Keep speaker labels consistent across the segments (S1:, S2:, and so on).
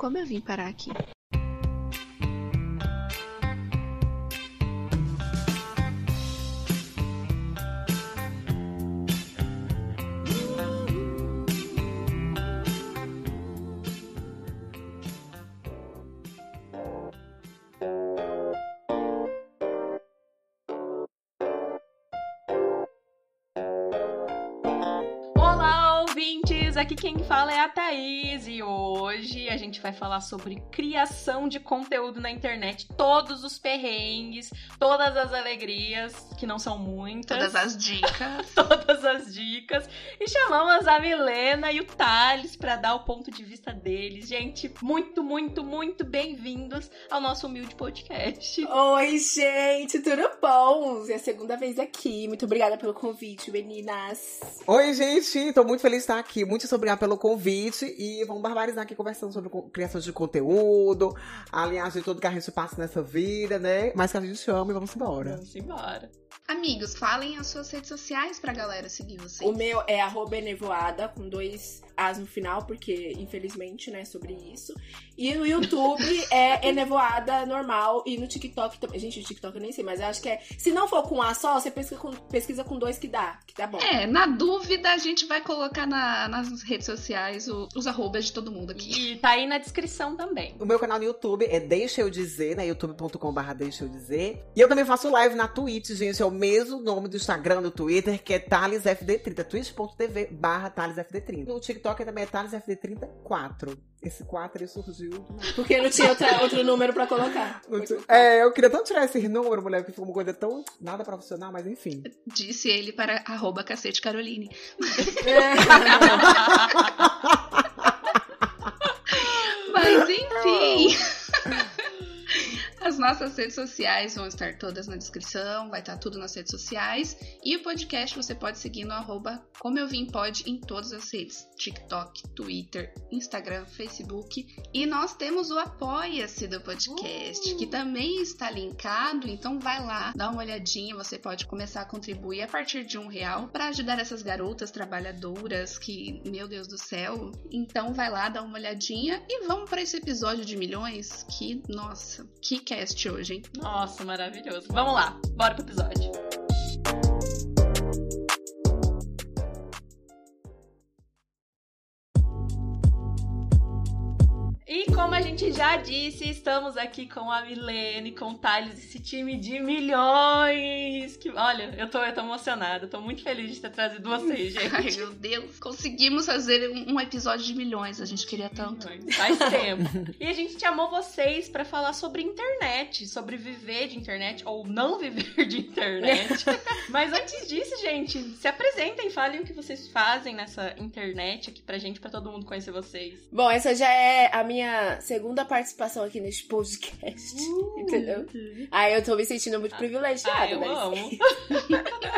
S1: como eu vim parar aqui.
S2: Quem fala é a Thaís e hoje a gente vai falar sobre criação de conteúdo na internet, todos os perrengues, todas as alegrias, que não são muitas.
S1: Todas as dicas.
S2: todas as dicas. E chamamos a Milena e o Thales para dar o ponto de vista deles. Gente, muito, muito, muito bem-vindos ao nosso humilde podcast.
S3: Oi, gente, tudo bom? É a segunda vez aqui. Muito obrigada pelo convite, meninas.
S4: Oi, gente, tô muito feliz de estar aqui. Muito obrigada pelo convite e vamos barbarizar aqui conversando sobre criação de conteúdo, aliás, de tudo que a gente passa nessa vida, né? Mas que a gente ama e vamos embora.
S2: Vamos embora.
S1: Amigos, falem as suas redes sociais pra galera seguir vocês.
S3: O meu é arroba enevoada, com dois As no final, porque infelizmente, né, sobre isso. E no YouTube é enevoada normal. E no TikTok também. Gente, o TikTok eu nem sei, mas eu acho que é. Se não for com A só, você pesquisa com, pesquisa com dois que dá. Que dá bom.
S1: É, na dúvida, a gente vai colocar na, nas redes sociais o, os arrobas de todo mundo aqui.
S2: E tá aí na descrição também.
S4: O meu canal no YouTube é Deixa Eu Dizer, né? youtube.com.br Deixa Eu Dizer. E eu também faço live na Twitch, gente. É o mesmo nome do Instagram, do Twitter, que é ThalesFD30. twitch.tv barra ThalesFD30. No TikTok também é ThalesFD34. Esse 4 surgiu.
S3: Porque não tinha outra, outro número pra colocar.
S4: É, eu queria tanto tirar esse número, mulher, porque foi uma coisa tão nada profissional, mas enfim.
S1: Disse ele para arroba cacete Caroline.
S3: É.
S1: nossas redes sociais vão estar todas na descrição, vai estar tudo nas redes sociais. E o podcast você pode seguir no arroba como eu vim pode em todas as redes. TikTok, Twitter, Instagram, Facebook. E nós temos o Apoia-se do podcast, uh! que também está linkado. Então vai lá, dá uma olhadinha, você pode começar a contribuir a partir de um real para ajudar essas garotas trabalhadoras que, meu Deus do céu. Então vai lá, dá uma olhadinha e vamos para esse episódio de milhões que, nossa, que cast hoje, hein?
S2: Nossa, maravilhoso. Vamos lá, bora pro episódio. Como a gente já disse, estamos aqui com a Milene, com o Thales, esse time de milhões. Que, olha, eu tô, eu tô emocionada, tô muito feliz de ter trazido vocês, gente.
S1: Ai, meu Deus, conseguimos fazer um episódio de milhões, a gente queria tanto.
S2: Faz tempo. e a gente chamou vocês para falar sobre internet, sobre viver de internet ou não viver de internet. Mas antes disso, gente, se apresentem, falem o que vocês fazem nessa internet aqui pra gente, pra todo mundo conhecer vocês.
S3: Bom, essa já é a minha minha segunda participação aqui neste podcast. Uh, entendeu? Aí eu tô me sentindo muito privilegiada. Ah,
S2: eu
S3: mas...
S2: amo.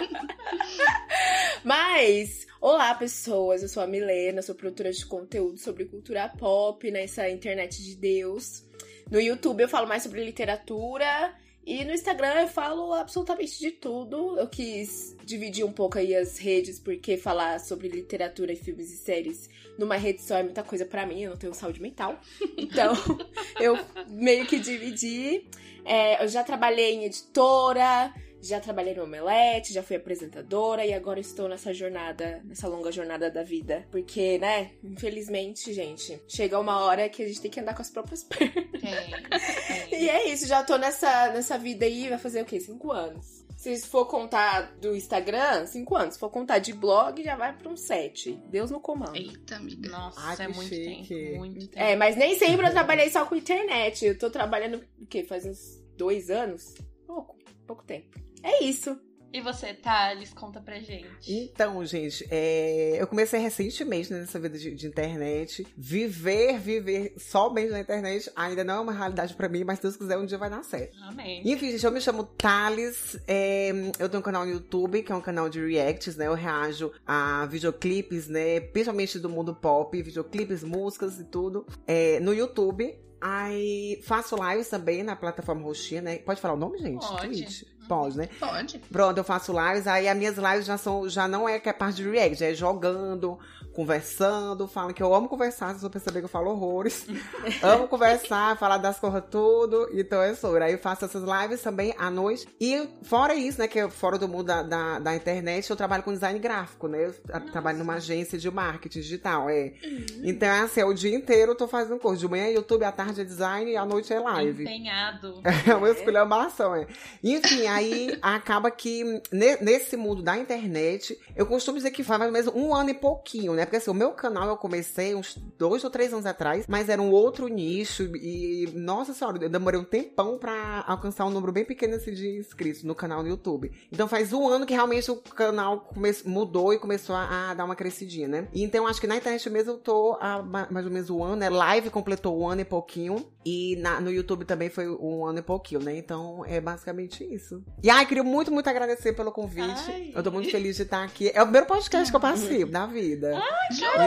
S3: mas, olá pessoas, eu sou a Milena, sou produtora de conteúdo sobre cultura pop nessa internet de Deus. No YouTube eu falo mais sobre literatura e no Instagram eu falo absolutamente de tudo. Eu quis dividir um pouco aí as redes, porque falar sobre literatura, filmes e séries numa rede só é muita coisa para mim, eu não tenho saúde mental. Então, eu meio que dividi. É, eu já trabalhei em editora, já trabalhei no Omelete, já fui apresentadora e agora estou nessa jornada, nessa longa jornada da vida. Porque, né, infelizmente, gente, chega uma hora que a gente tem que andar com as próprias pernas. É, é. E é isso, já tô nessa, nessa vida aí, vai fazer o quê? Cinco anos. Se for contar do Instagram, cinco anos. Se for contar de blog, já vai para uns sete. Deus no comando.
S1: Eita, amiga.
S2: Nossa, Ai, é muito chique. tempo, muito tempo.
S3: É, mas nem sempre eu trabalhei só com internet. Eu tô trabalhando, o quê? Faz uns dois anos? Pouco, pouco tempo. É isso.
S2: E você, Thales, conta pra gente.
S4: Então, gente, é... eu comecei recentemente nessa vida de, de, internet. Viver, viver somente na internet ainda não é uma realidade pra mim, mas se Deus quiser, um dia vai dar certo.
S2: Amém.
S4: Enfim, gente, eu me chamo Thales. É... Eu tenho um canal no YouTube, que é um canal de reacts, né? Eu reajo a videoclipes, né? Principalmente do mundo pop, videoclipes, músicas e tudo. É... No YouTube. Aí faço lives também na plataforma Roxinha, né? Pode falar o nome, gente?
S2: Pode.
S4: Twitch. Pode, né?
S1: Pode.
S4: Pronto, eu faço lives, aí as minhas lives já são, já não é que é parte de react, é jogando, conversando, falam que eu amo conversar, vocês vão perceber que eu falo horrores. amo conversar, falar das coisas tudo, então é sobre. Aí eu faço essas lives também à noite. E fora isso, né, que fora do mundo da, da, da internet, eu trabalho com design gráfico, né? Eu Nossa. trabalho numa agência de marketing digital, é. Uhum. Então é assim, é o dia inteiro eu tô fazendo coisa. De manhã é YouTube, à tarde é design e à noite é live.
S2: Empenhado.
S4: É uma esculhambação, é. Enfim, aí acaba que nesse mundo da internet, eu costumo dizer que faz mais ou menos um ano e pouquinho, né? Porque assim, o meu canal eu comecei uns dois ou três anos atrás, mas era um outro nicho e, nossa senhora, eu demorei um tempão pra alcançar um número bem pequeno assim, de inscritos no canal no YouTube. Então faz um ano que realmente o canal mudou e começou a, a, dar uma crescidinha, né? E então acho que na internet mesmo eu tô há mais ou menos um ano, né? Live completou um ano e pouquinho. E na, no YouTube também foi um ano e pouquinho, né? Então é basicamente isso. E ai, queria muito, muito agradecer pelo convite. Ai. Eu tô muito feliz de estar aqui. É o primeiro podcast que eu participo da vida.
S2: Ai, então,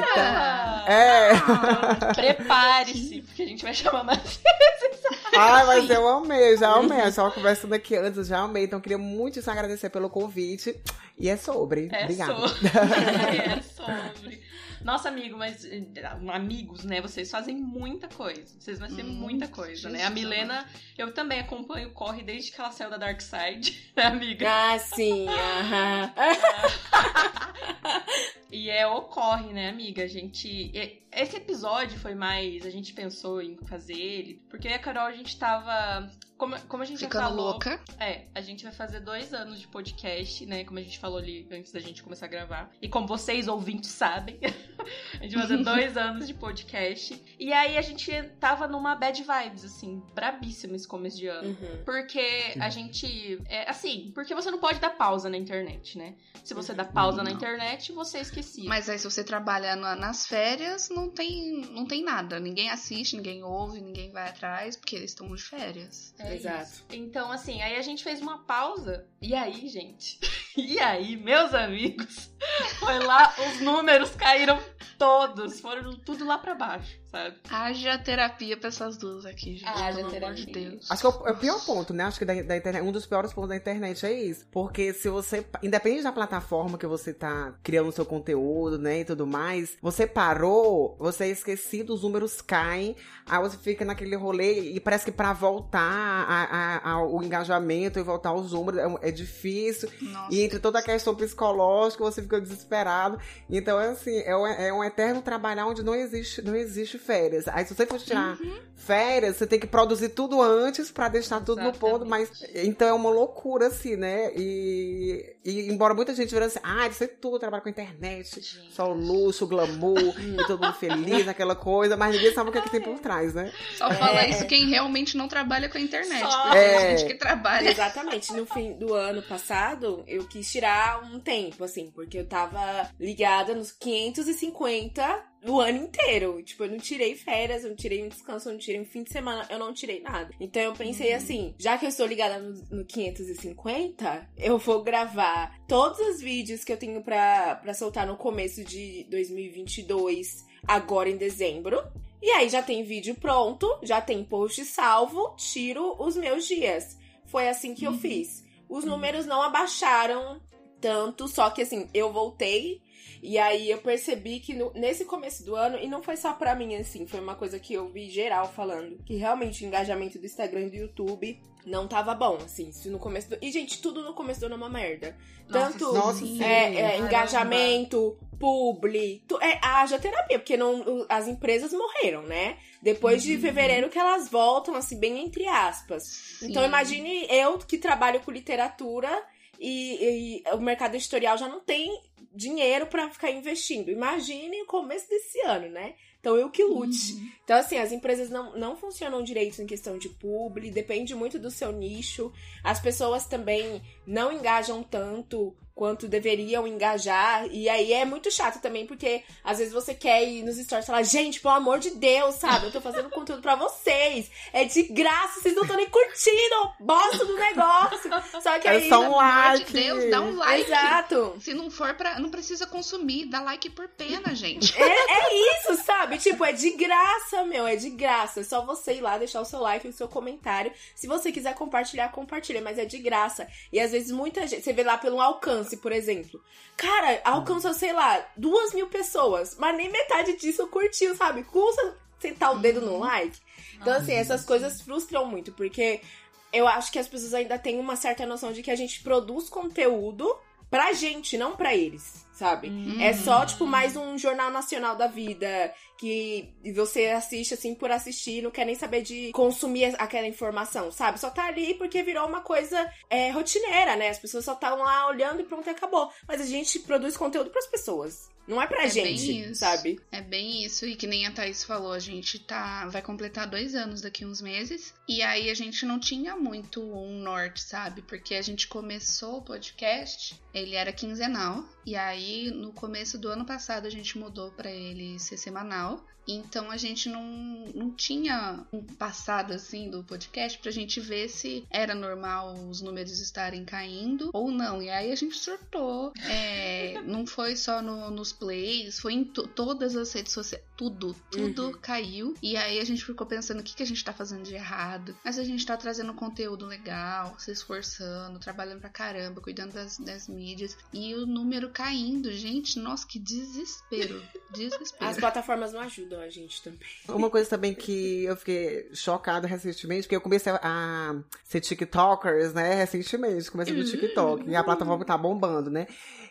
S2: é. Ah, Prepare-se, porque a gente vai chamar mais vezes.
S4: Ai, mas eu amei, já amei. Eu estava conversando aqui antes, eu já amei. Então queria muito te agradecer pelo convite. E é sobre.
S2: É
S4: Obrigada.
S2: Sobre. é sobre. Nossa, amigo, mas eh, amigos, né? Vocês fazem muita coisa. Vocês vão ser hum, muita coisa, né? A Milena, eu também acompanho o Corre desde que ela saiu da Dark Side, né, amiga?
S3: Ah, sim. Aham.
S2: e é ocorre, né, amiga? A gente. Esse episódio foi mais. A gente pensou em fazer ele, porque a Carol, a gente tava como, como a gente
S1: Ficando
S2: já falou,
S1: louca.
S2: É, a gente vai fazer dois anos de podcast, né? Como a gente falou ali antes da gente começar a gravar. E como vocês, ouvintes, sabem, a gente vai fazer dois anos de podcast. E aí a gente tava numa bad vibes, assim, brabíssima esse começo de ano. Uhum. Porque a gente. É, assim, porque você não pode dar pausa na internet, né? Se você dá pausa não. na internet, você esquecia.
S1: Mas aí se você trabalha nas férias, não tem, não tem nada. Ninguém assiste, ninguém ouve, ninguém vai atrás, porque eles estão de férias.
S2: É é Exato. Isso. Então, assim, aí a gente fez uma pausa. E aí, gente? E aí, meus amigos? Foi lá, os números caíram todos. Foram tudo lá pra baixo, sabe?
S1: Haja terapia pra essas duas aqui, gente. Haja pelo terapia. amor de Deus.
S4: Acho que é o, é o pior ponto, né? Acho que da, da, internet, um dos piores pontos da internet é isso. Porque se você, independente da plataforma que você tá criando o seu conteúdo, né, e tudo mais, você parou, você é esquecido, os números caem, aí você fica naquele rolê e parece que pra voltar a, a, a, o engajamento e voltar aos números é, é difícil. Nossa. E entre toda a questão psicológica, você fica desesperado. Então, é assim, é um, é um eterno trabalhar onde não existe, não existe férias. Aí, se você for tirar uhum. férias, você tem que produzir tudo antes para deixar tudo Exatamente. no ponto. Mas, então, é uma loucura, assim, né? E, e embora muita gente veja assim, ah, isso é tudo, trabalho com internet, gente. só o luxo, o glamour, e todo mundo feliz, aquela coisa, mas ninguém sabe o que, é que tem por trás, né?
S1: Só é. fala isso quem realmente não trabalha com a internet. Só. Porque é. a gente que trabalha.
S3: Exatamente. No fim do ano passado, eu quis tirar um tempo, assim, porque eu tava ligada nos 550 o ano inteiro. Tipo, eu não tirei férias, eu não tirei um descanso, eu não tirei um fim de semana, eu não tirei nada. Então eu pensei uhum. assim, já que eu estou ligada no, no 550, eu vou gravar todos os vídeos que eu tenho pra, pra soltar no começo de 2022, agora em dezembro. E aí já tem vídeo pronto, já tem post salvo, tiro os meus dias. Foi assim que uhum. eu fiz. Os números não abaixaram tanto, só que assim, eu voltei e aí eu percebi que no, nesse começo do ano, e não foi só pra mim assim, foi uma coisa que eu vi geral falando, que realmente o engajamento do Instagram e do YouTube não tava bom, assim, isso no começo do... E, gente, tudo no começo do ano é uma merda. Tanto nossa, é, é, engajamento, publi, tu, é, haja terapia, porque não, as empresas morreram, né? Depois de uhum. fevereiro que elas voltam, assim, bem entre aspas. Sim. Então imagine eu que trabalho com literatura e, e, o mercado editorial já não tem dinheiro para ficar investindo. Imagine o começo desse ano, né? Então eu que lute. Uhum. Então, assim, as empresas não, não funcionam direito em questão de publi, depende muito do seu nicho. As pessoas também não engajam tanto quanto deveriam engajar. E aí é muito chato também, porque às vezes você quer ir nos stories e falar, gente, pelo amor de Deus, sabe? Eu tô fazendo conteúdo pra vocês. É de graça, vocês não estão nem curtindo bosta do negócio. Só que
S4: é
S3: aí.
S4: É só um
S1: like. Pelo amor de Deus, dá um like.
S3: Exato.
S1: Se não for pra, precisa, não precisa consumir, dá like por pena, gente.
S3: É, é isso, sabe? Tipo, é de graça, meu, é de graça. É só você ir lá, deixar o seu like, o seu comentário. Se você quiser compartilhar, compartilha, mas é de graça. E às vezes muita gente, você vê lá pelo alcance, por exemplo. Cara, alcançou, sei lá, duas mil pessoas, mas nem metade disso curtiu, sabe? Custa sentar o dedo no like. Então, assim, essas coisas frustram muito, porque eu acho que as pessoas ainda têm uma certa noção de que a gente produz conteúdo pra gente, não pra eles, sabe? É só, tipo, mais um jornal nacional da vida que você assiste, assim, por assistir, não quer nem saber de consumir aquela informação, sabe? Só tá ali porque virou uma coisa é, rotineira, né? As pessoas só estão lá olhando e pronto, acabou. Mas a gente produz conteúdo pras pessoas. Não é pra
S1: É
S3: gente,
S1: bem isso.
S3: sabe?
S1: É bem isso, e que nem a Thaís falou, a gente tá. Vai completar dois anos daqui uns meses. E aí a gente não tinha muito um norte, sabe? Porque a gente começou o podcast, ele era quinzenal. E aí, no começo do ano passado, a gente mudou pra ele ser semanal. Então a gente não, não tinha um passado assim do podcast pra gente ver se era normal os números estarem caindo ou não. E aí a gente surtou. É, não foi só no- nos plays, foi em to- todas as redes sociais. Tudo, tudo
S3: Uhum.
S1: caiu. E aí a gente ficou pensando o que, que a gente tá fazendo de errado. Mas a gente tá trazendo conteúdo legal, se esforçando, trabalhando pra caramba, cuidando das, das mídias. E o número caindo, gente, nossa, que desespero. Desespero.
S3: As plataformas não ajudam a gente também.
S4: Uma coisa também que eu fiquei chocada recentemente, porque eu comecei a ser TikTokers, né? Recentemente, comecei no TikTok. E a plataforma tá bombando, né?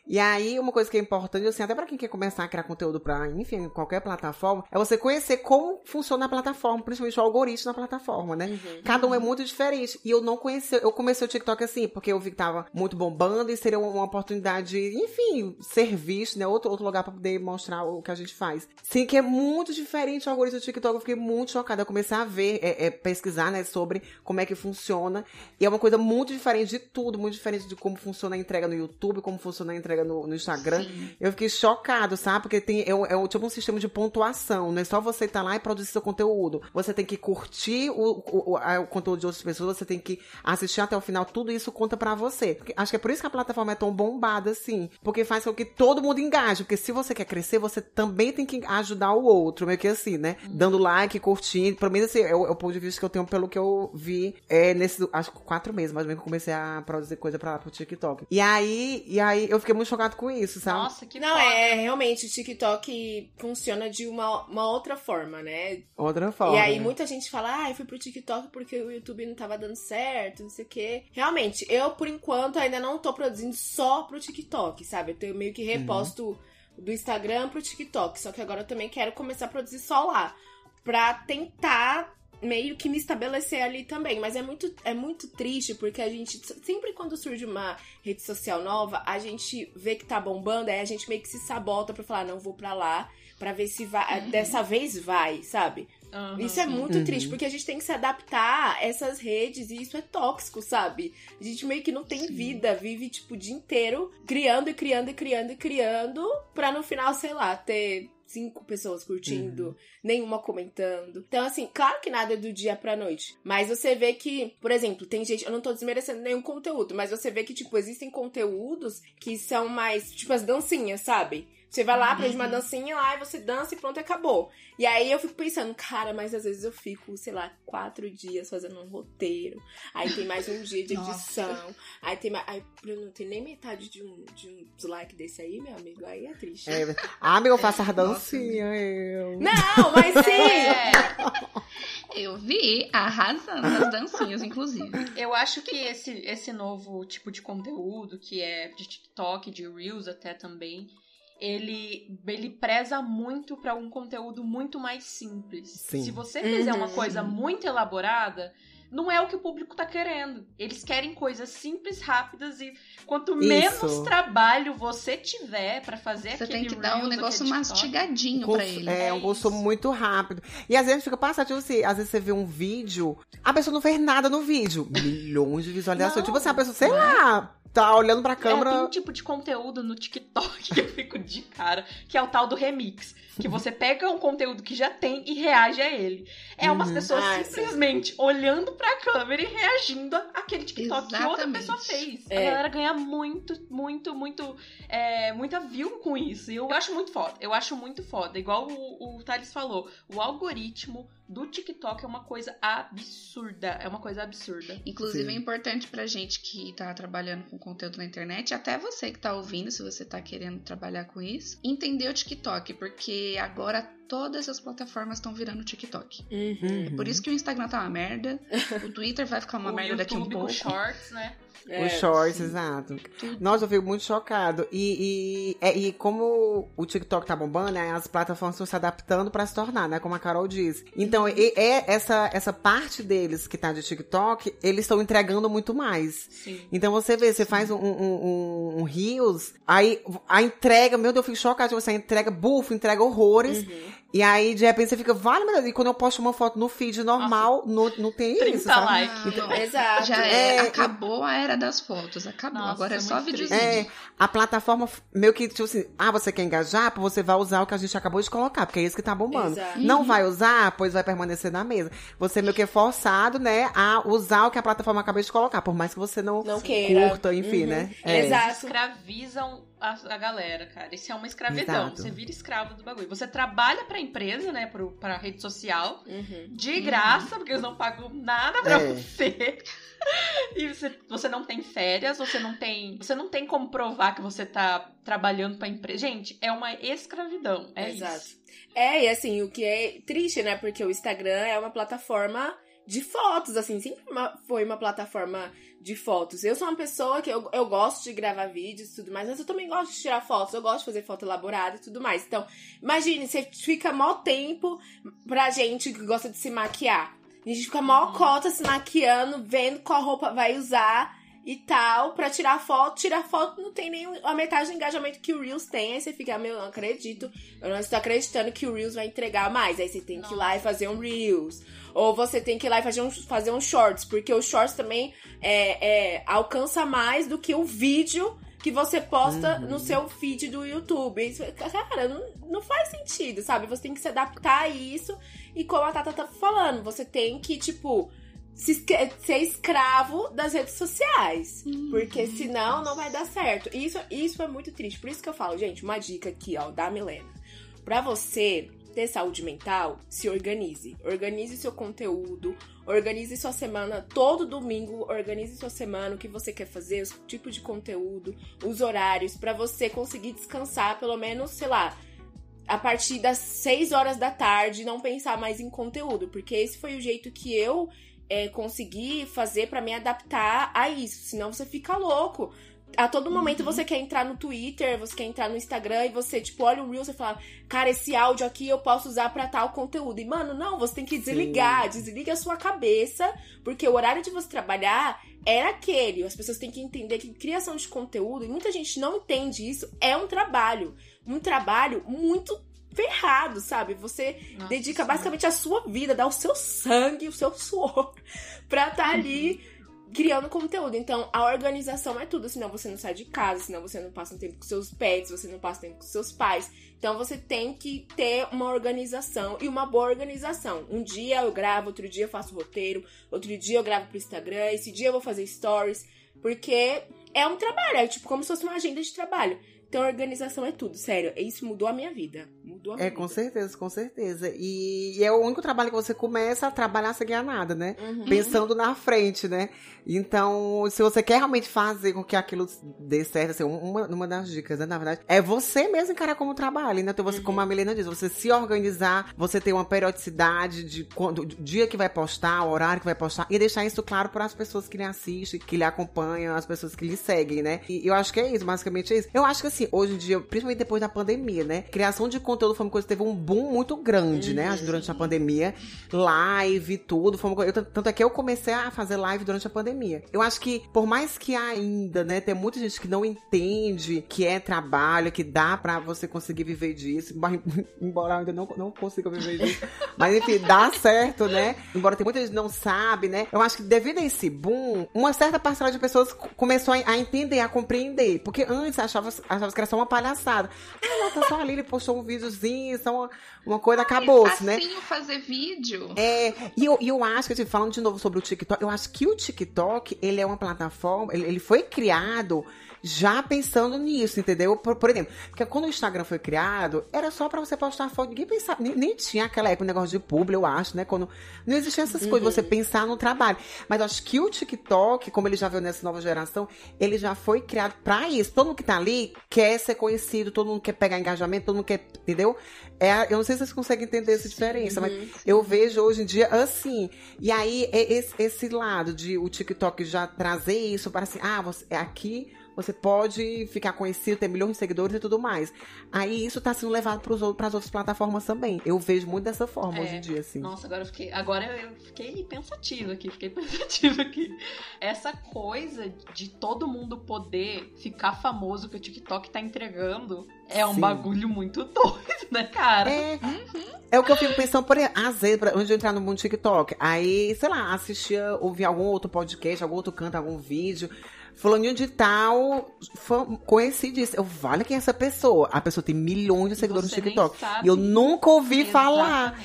S4: E aí, uma coisa que é importante, assim, até pra quem quer começar a criar conteúdo pra, enfim, qualquer plataforma, é você conhecer como funciona a plataforma, principalmente o algoritmo da plataforma, né? Cada um é muito diferente. E eu não conheci, eu comecei o TikTok assim, porque eu vi que tava muito bombando e seria uma, oportunidade, enfim, ser visto, né? Outro, outro lugar pra poder mostrar o que a gente faz. Sim, que é muito diferente o algoritmo do TikTok. Eu fiquei muito chocada. Eu comecei a ver, é, é, pesquisar, né, sobre como é que funciona. E é uma coisa muito diferente de tudo, muito diferente de como funciona a entrega no YouTube, como funciona a entrega no, no Instagram.
S1: Sim.
S4: Eu fiquei chocado, sabe? Porque tem, é, é tipo um sistema de pontuação. Não é só você estar lá e produzir seu conteúdo. Você tem que curtir o, o, o- o conteúdo de outras pessoas, você tem que assistir até o final. Tudo isso conta pra você. Acho que é por isso que a plataforma é tão bombada assim. Porque faz com que todo mundo engaje. Porque se você quer crescer, você também tem que ajudar o outro. Meio que assim, né? Dando like, curtindo. Pelo menos esse é o, é o ponto de vista que eu tenho pelo que eu vi é, nesses, acho que quatro meses, mais ou menos, que eu comecei a produzir coisa pra, pro TikTok. E aí, e aí eu fiquei muito chocado com isso, sabe?
S2: Nossa, que
S3: Não,
S2: foda.
S3: é, realmente, o TikTok funciona de uma, uma outra forma, né?
S4: Outra forma.
S3: E aí muita gente fala, ah, eu fui pro TikTok porque o YouTube não tava dando certo, não sei o quê. Realmente, eu, por enquanto, ainda não tô produzindo só pro TikTok, sabe? Eu tenho meio que reposto do Instagram pro TikTok. Só que agora eu também quero começar a produzir só lá. Pra tentar meio que me estabelecer ali também. Mas é muito, é muito triste porque a gente, sempre quando surge uma rede social nova, a gente vê que tá bombando, aí a gente meio que se sabota pra falar, não vou pra lá. Pra ver se vai. Dessa vez vai, sabe?
S2: Aham.
S3: Isso é muito
S4: Uhum.
S3: triste, porque a gente tem que se adaptar a essas redes e isso é tóxico, sabe? A gente meio que não tem vida, vive, tipo, o dia inteiro criando e criando e criando e criando, pra no final, sei lá, ter cinco pessoas curtindo, nenhuma comentando. Então, assim, claro que nada é do dia pra noite. Mas você vê que, por exemplo, tem gente. Eu não tô desmerecendo nenhum conteúdo, mas você vê que, tipo, existem conteúdos que são mais, tipo, as dancinhas, sabe? Você vai lá, aprende uma dancinha lá e você dança e pronto, acabou. E aí eu fico pensando, cara, mas às vezes eu fico, sei lá, quatro dias fazendo um roteiro. Aí tem mais um dia de
S1: Nossa.
S3: edição. Aí tem mais. Aí eu não tenho nem metade de um, de um dislike desse aí, meu amigo. Aí é triste.
S4: É, ah, amiga, eu faço as dancinhas, eu.
S3: Não, mas sim!
S1: É. Eu vi arrasando nas dancinhas, inclusive.
S2: Eu acho que esse, esse novo tipo de conteúdo, que é de TikTok, de Reels até também, ele, ele preza muito para um conteúdo muito mais simples.
S4: Sim.
S2: Se você fizer
S3: Uhum.
S2: uma coisa muito elaborada, não é o que o público tá querendo. Eles querem coisas simples, rápidas e quanto menos trabalho você tiver pra fazer
S1: Você
S2: aquele
S1: tem que dar um negócio mastigadinho pra ele.
S4: É,
S2: É
S4: um consumo
S2: isso.
S4: muito rápido. E às vezes fica passativo, assim, às vezes você vê um vídeo, a pessoa não fez nada no vídeo. Milhões de visualizações.
S2: Não,
S4: tipo assim, a pessoa, sei
S2: é.
S4: lá, tá olhando pra
S2: É, tem
S4: câmera.
S2: um tipo de conteúdo no TikTok que eu fico de cara, que é o tal do remix. Que você pega um conteúdo que já tem e reage a ele. É umas
S4: Uhum.
S2: pessoas
S3: Ah,
S2: simplesmente olhando pra câmera e reagindo àquele TikTok que outra
S1: Exatamente.
S2: pessoa fez.
S3: É.
S2: A galera ganha muito, muito, muito, é, muita view com isso. E eu acho muito foda. Eu acho muito foda. Igual o, o Thales falou, o algoritmo do TikTok é uma coisa absurda. É uma coisa absurda.
S1: Inclusive
S4: Sim.
S1: é importante pra gente que tá trabalhando com conteúdo na internet, até você que tá ouvindo, se você tá querendo trabalhar com isso, entender o TikTok, porque agora todas as plataformas estão virando TikTok.
S3: Uhum.
S1: Por isso que o Instagram tá uma merda, o Twitter vai ficar uma
S2: o
S1: merda daqui a um
S2: YouTube
S1: pouco.
S2: shorts, né?
S3: É.
S4: Os shorts, exato. Nossa, eu fico muito chocado. E, e, é- e como o TikTok tá bombando, né, as plataformas estão se adaptando pra se tornar, né? Como a Carol disse. Então, e- é essa, essa parte deles que tá de TikTok, eles estão entregando muito mais.
S2: Sim.
S4: Então você vê, você faz um, um, um, um Reels, aí a entrega, meu Deus, eu fico chocada, tipo, você entrega bufo, entrega horrores,
S3: Uhum.
S4: E aí de repente você fica, vale, meu Deus, e quando eu posto uma foto no feed normal, não, não tem
S2: 30
S4: isso, sabe?
S2: likes.
S1: Não.
S3: Exato.
S1: Já é,
S4: É,
S1: acabou a era das fotos, acabou.
S2: Nossa,
S1: Agora é
S2: é
S1: só videozinho.
S4: É, a plataforma meio que, tipo assim, ah, você quer engajar? Você vai usar o que a gente acabou de colocar, porque é isso que tá bombando.
S3: Exato.
S4: Não vai usar, pois vai permanecer na mesa. Você meio que é forçado, né, a usar o que a plataforma acabou de colocar, por mais que você não,
S3: Não
S4: curta, enfim,
S3: Uhum.
S4: né?
S3: Exato.
S2: escravizam a, a galera, cara. Isso é uma escravidão.
S4: Exato.
S2: Você vira escravo do bagulho. Você trabalha pra empresa, né? Pro, pra rede social.
S3: Uhum.
S2: De graça, porque eles não pagam nada pra
S4: É.
S2: você. E você, você não tem férias, você não tem. Você não tem como provar que você tá trabalhando pra empresa. Gente, é uma escravidão. É
S3: Exato.
S2: isso.
S3: É, e assim, o que é triste, né? Porque o Instagram é uma plataforma de fotos, assim, sempre uma- foi uma plataforma de fotos. Eu sou uma pessoa que eu, eu gosto de gravar vídeos e tudo mais, mas eu também gosto de tirar fotos, eu gosto de fazer foto elaborada e tudo mais. Então, imagine, você fica mó tempo pra gente que gosta de se maquiar. A gente fica mó cota se maquiando, vendo qual roupa vai usar e tal, pra tirar foto. Tirar foto não tem nem a metade do engajamento que o Reels tem. Aí você fica, meu, eu não acredito. Eu não estou acreditando que o Reels vai entregar mais. Aí você tem que ir lá e fazer um Reels. Ou você tem que ir lá e fazer um, fazer um Shorts. Porque o Shorts também é, é, alcança mais do que o vídeo que você posta
S4: Uhum.
S3: no seu feed do YouTube. Isso, cara, não, não faz sentido, sabe? Você tem que se adaptar a isso. E como a Tata tá falando, você tem que, tipo, ser escravo das redes sociais.
S1: Uhum.
S3: Porque senão não vai dar certo. Isso, isso é muito triste. Por isso que eu falo, gente, uma dica aqui, ó, da Milena. Pra você ter saúde mental, se organize. Organize seu conteúdo, organize sua semana todo domingo, organize sua semana, o que você quer fazer, o tipo de conteúdo, os horários, pra você conseguir descansar pelo menos, sei lá, a partir das 6 horas da tarde, não pensar mais em conteúdo, porque esse foi o jeito que eu é, consegui fazer pra me adaptar a isso, senão você fica louco. A todo momento
S2: Uhum.
S3: você quer entrar no Twitter, você quer entrar no Instagram e você, tipo, olha o Reels e fala, cara, esse áudio aqui eu posso usar pra tal conteúdo. E, mano, não, você tem que desligar, desliga a sua cabeça, porque o horário de você trabalhar é aquele. As pessoas têm que entender que criação de conteúdo, e muita gente não entende isso, é um trabalho. Um trabalho muito ferrado, sabe? Você
S2: Nossa
S3: dedica
S2: Senhora.
S3: basicamente a sua vida, dá o seu sangue, o seu suor pra estar ali criando conteúdo. Então, a organização é tudo, senão você não sai de casa, senão você não passa um tempo com seus pets, você não passa tempo com seus pais. Então, você tem que ter uma organização e uma boa organização. Um dia eu gravo, outro dia eu faço roteiro, outro dia eu gravo pro Instagram, esse dia eu vou fazer stories, porque é um trabalho, é tipo como se fosse uma agenda de trabalho. Então, organização é tudo, sério. Isso mudou a minha vida. Mudou a minha
S4: É, com
S3: vida.
S4: certeza, com certeza. E, e é o único trabalho que você começa a trabalhar sem ganhar nada, né?
S3: Uhum.
S4: Pensando na frente, né? Então, se você quer realmente fazer com que aquilo dê certo, assim, uma, uma das dicas, né, na verdade, é você mesmo encarar como trabalho, né? Então, você, como a Milena diz, você se organizar, você ter uma periodicidade de quando, do dia que vai postar, o horário que vai postar, e deixar isso claro para as pessoas que lhe assistem, que lhe acompanham, as pessoas que lhe seguem, né? E eu acho que é isso, basicamente é isso. Eu acho que, assim, hoje em dia, principalmente depois da pandemia, né? Criação de conteúdo foi uma coisa que teve um boom muito grande, né?
S3: Uhum.
S4: Durante a pandemia. Live, tudo. Foi uma coisa, eu- tanto é que eu comecei a fazer live durante a pandemia. Eu acho que, por mais que ainda, né, tem muita gente que não entende que é trabalho, que dá pra você conseguir viver disso, embora eu ainda não, não consiga viver disso. Mas enfim, dá certo, né? Embora tem muita gente que não sabe, né? Eu acho que devido a esse boom, uma certa parcela de pessoas co- começou a, a entender, a compreender. Porque antes achava, achava que era só uma palhaçada. Ah, não, tá só ali, ele postou um videozinho, só uma, uma coisa, acabou-se,
S1: assim,
S4: né?
S1: Assim, fazer vídeo.
S4: É, e eu, e eu acho que, assim, falando de novo sobre o TikTok, eu acho que o TikTok, ele é uma plataforma, ele, ele foi criado já pensando nisso, entendeu? Por, por, exemplo, porque quando o Instagram foi criado, era só para você postar foto, ninguém pensava, nem, nem tinha aquela época o negócio de publi, eu acho, né? Quando não existiam essas uhum. coisas, você pensar no trabalho. Mas eu acho que o TikTok, como ele já veio nessa nova geração, ele já foi criado para isso. Todo mundo que tá ali quer ser conhecido, todo mundo quer pegar engajamento, todo mundo quer, entendeu? É, eu não sei se vocês conseguem entender essa diferença, mas uhum. eu vejo hoje em dia assim. E aí, esse, esse lado de o TikTok já trazer isso para assim, ah, você, é aqui você pode ficar conhecido, ter milhões de seguidores e tudo mais. Aí isso tá sendo levado para as outras plataformas também. Eu vejo muito dessa forma é. hoje em dia, assim.
S2: Nossa, agora eu fiquei, agora eu fiquei pensativa aqui, fiquei pensativa aqui. Essa coisa de todo mundo poder ficar famoso que o TikTok tá entregando é um Sim. bagulho muito doido, né, cara?
S4: É. Uhum. É o que eu fico pensando, por exemplo, às vezes, antes de entrar no mundo TikTok, aí, sei lá, assistia, ouvia algum outro podcast, algum outro canto, algum vídeo. Fulaninho de tal, conheci disso. Eu, vale quem é essa pessoa? A pessoa tem milhões de seguidores no TikTok. E eu nunca ouvi Exatamente. falar.